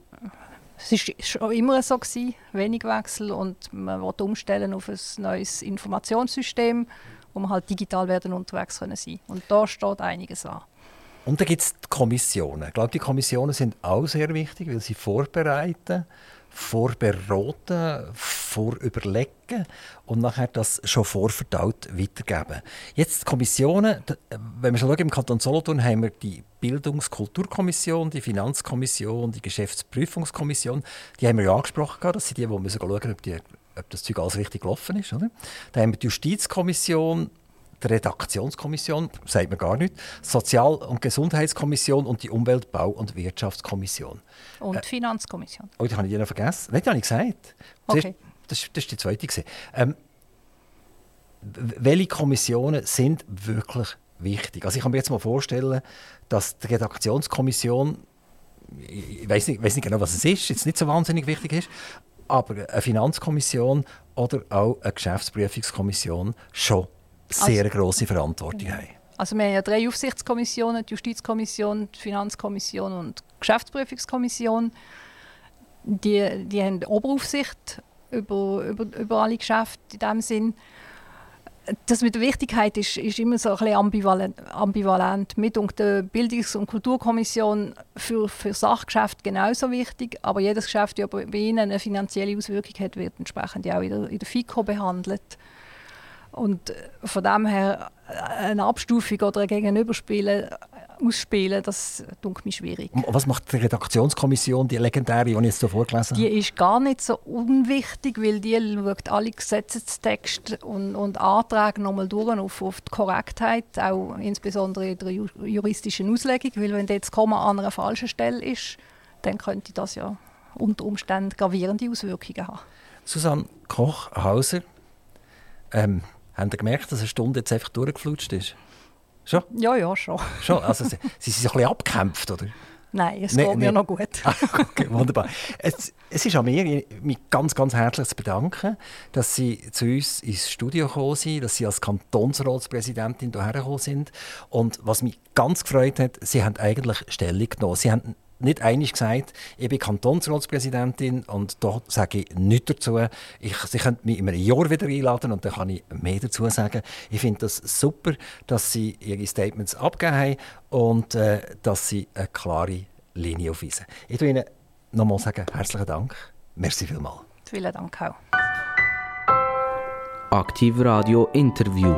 es ist schon immer so gewesen, wenig Wechsel und man will umstellen auf ein neues Informationssystem, man halt digital werden unterwegs können. Und da steht einiges an. Und da gibt es die Kommissionen. Ich glaube, die Kommissionen sind auch sehr wichtig, weil sie vorbereiten vorberaten, vorüberlegen und nachher das schon vorverdaut weitergeben. Jetzt die Kommissionen, wenn wir schon schauen, im Kanton Solothurn haben wir die Bildungskulturkommission, die Finanzkommission, die Geschäftsprüfungskommission, die haben wir ja angesprochen, das sind die, die müssen schauen, ob, die, ob das Zeug alles richtig gelaufen ist. Oder? Dann haben wir die Justizkommission, die Redaktionskommission, sagt man gar nicht, Sozial- und Gesundheitskommission und die Umwelt-, Bau- und Wirtschaftskommission. Und die äh, Finanzkommission. Oh, die habe ich noch vergessen. Nein, die habe ich gesagt. Okay. Das, das ist die zweite. Ähm, welche Kommissionen sind wirklich wichtig? Also ich kann mir jetzt mal vorstellen, dass die Redaktionskommission, ich weiß nicht, nicht genau, was es ist, jetzt nicht so wahnsinnig wichtig ist, aber eine Finanzkommission oder auch eine Geschäftsprüfungskommission schon sehr also, grosse Verantwortung haben. Also wir haben ja drei Aufsichtskommissionen, die Justizkommission, die Finanzkommission und die Geschäftsprüfungskommission. Die, die haben Oberaufsicht über, über, über alle Geschäfte in diesem Sinn. Das mit der Wichtigkeit ist, ist immer so ein bisschen ambivalent. ambivalent. Mit und der Bildungs- und Kulturkommission für, für Sachgeschäfte genauso wichtig, aber jedes Geschäft, das bei Ihnen eine finanzielle Auswirkung hat, wird entsprechend auch in der, in der FICO behandelt. Und von dem her eine Abstufung oder ein Gegenüberspielen ausspielen, das tut mir schwierig. Was macht die Redaktionskommission, die legendäre, die ich jetzt so vorgelesen habe? Die ist gar nicht so unwichtig, weil die schaut alle Gesetzestexte und, und Anträge nochmal durch auf, auf die Korrektheit, auch insbesondere in der juristischen Auslegung, weil wenn jetzt Komma an einer falschen Stelle ist, dann könnte das ja unter Umständen gravierende Auswirkungen haben. Susanne Koch-Hauser, ähm, haben Sie gemerkt, dass eine Stunde jetzt einfach durchgeflutscht ist? Schon? Ja, ja, schon. schon? Also, Sie, Sie sind ein bisschen abgekämpft, oder? Nein, es nee, geht mir nee. noch gut. Ah, okay, wunderbar. Es, es ist an mir, mich ganz, ganz herzlich zu bedanken, dass Sie zu uns ins Studio gekommen sind, dass Sie als Kantonsratspräsidentin hierher gekommen sind. Und was mich ganz gefreut hat, Sie haben eigentlich Stellung genommen. Sie haben nicht einig gesagt, ich bin Kantonsratspräsidentin und da sage ich nichts dazu. Ich, sie können mich in einem Jahr wieder einladen und dann kann ich mehr dazu sagen. Ich finde das super, dass Sie Ihre Statements abgegeben haben und äh, dass Sie eine klare Linie aufweisen. Ich würde Ihnen nochmal sagen, herzlichen Dank. Merci vielmals. Vielen Dank auch. Aktiv Radio Interview.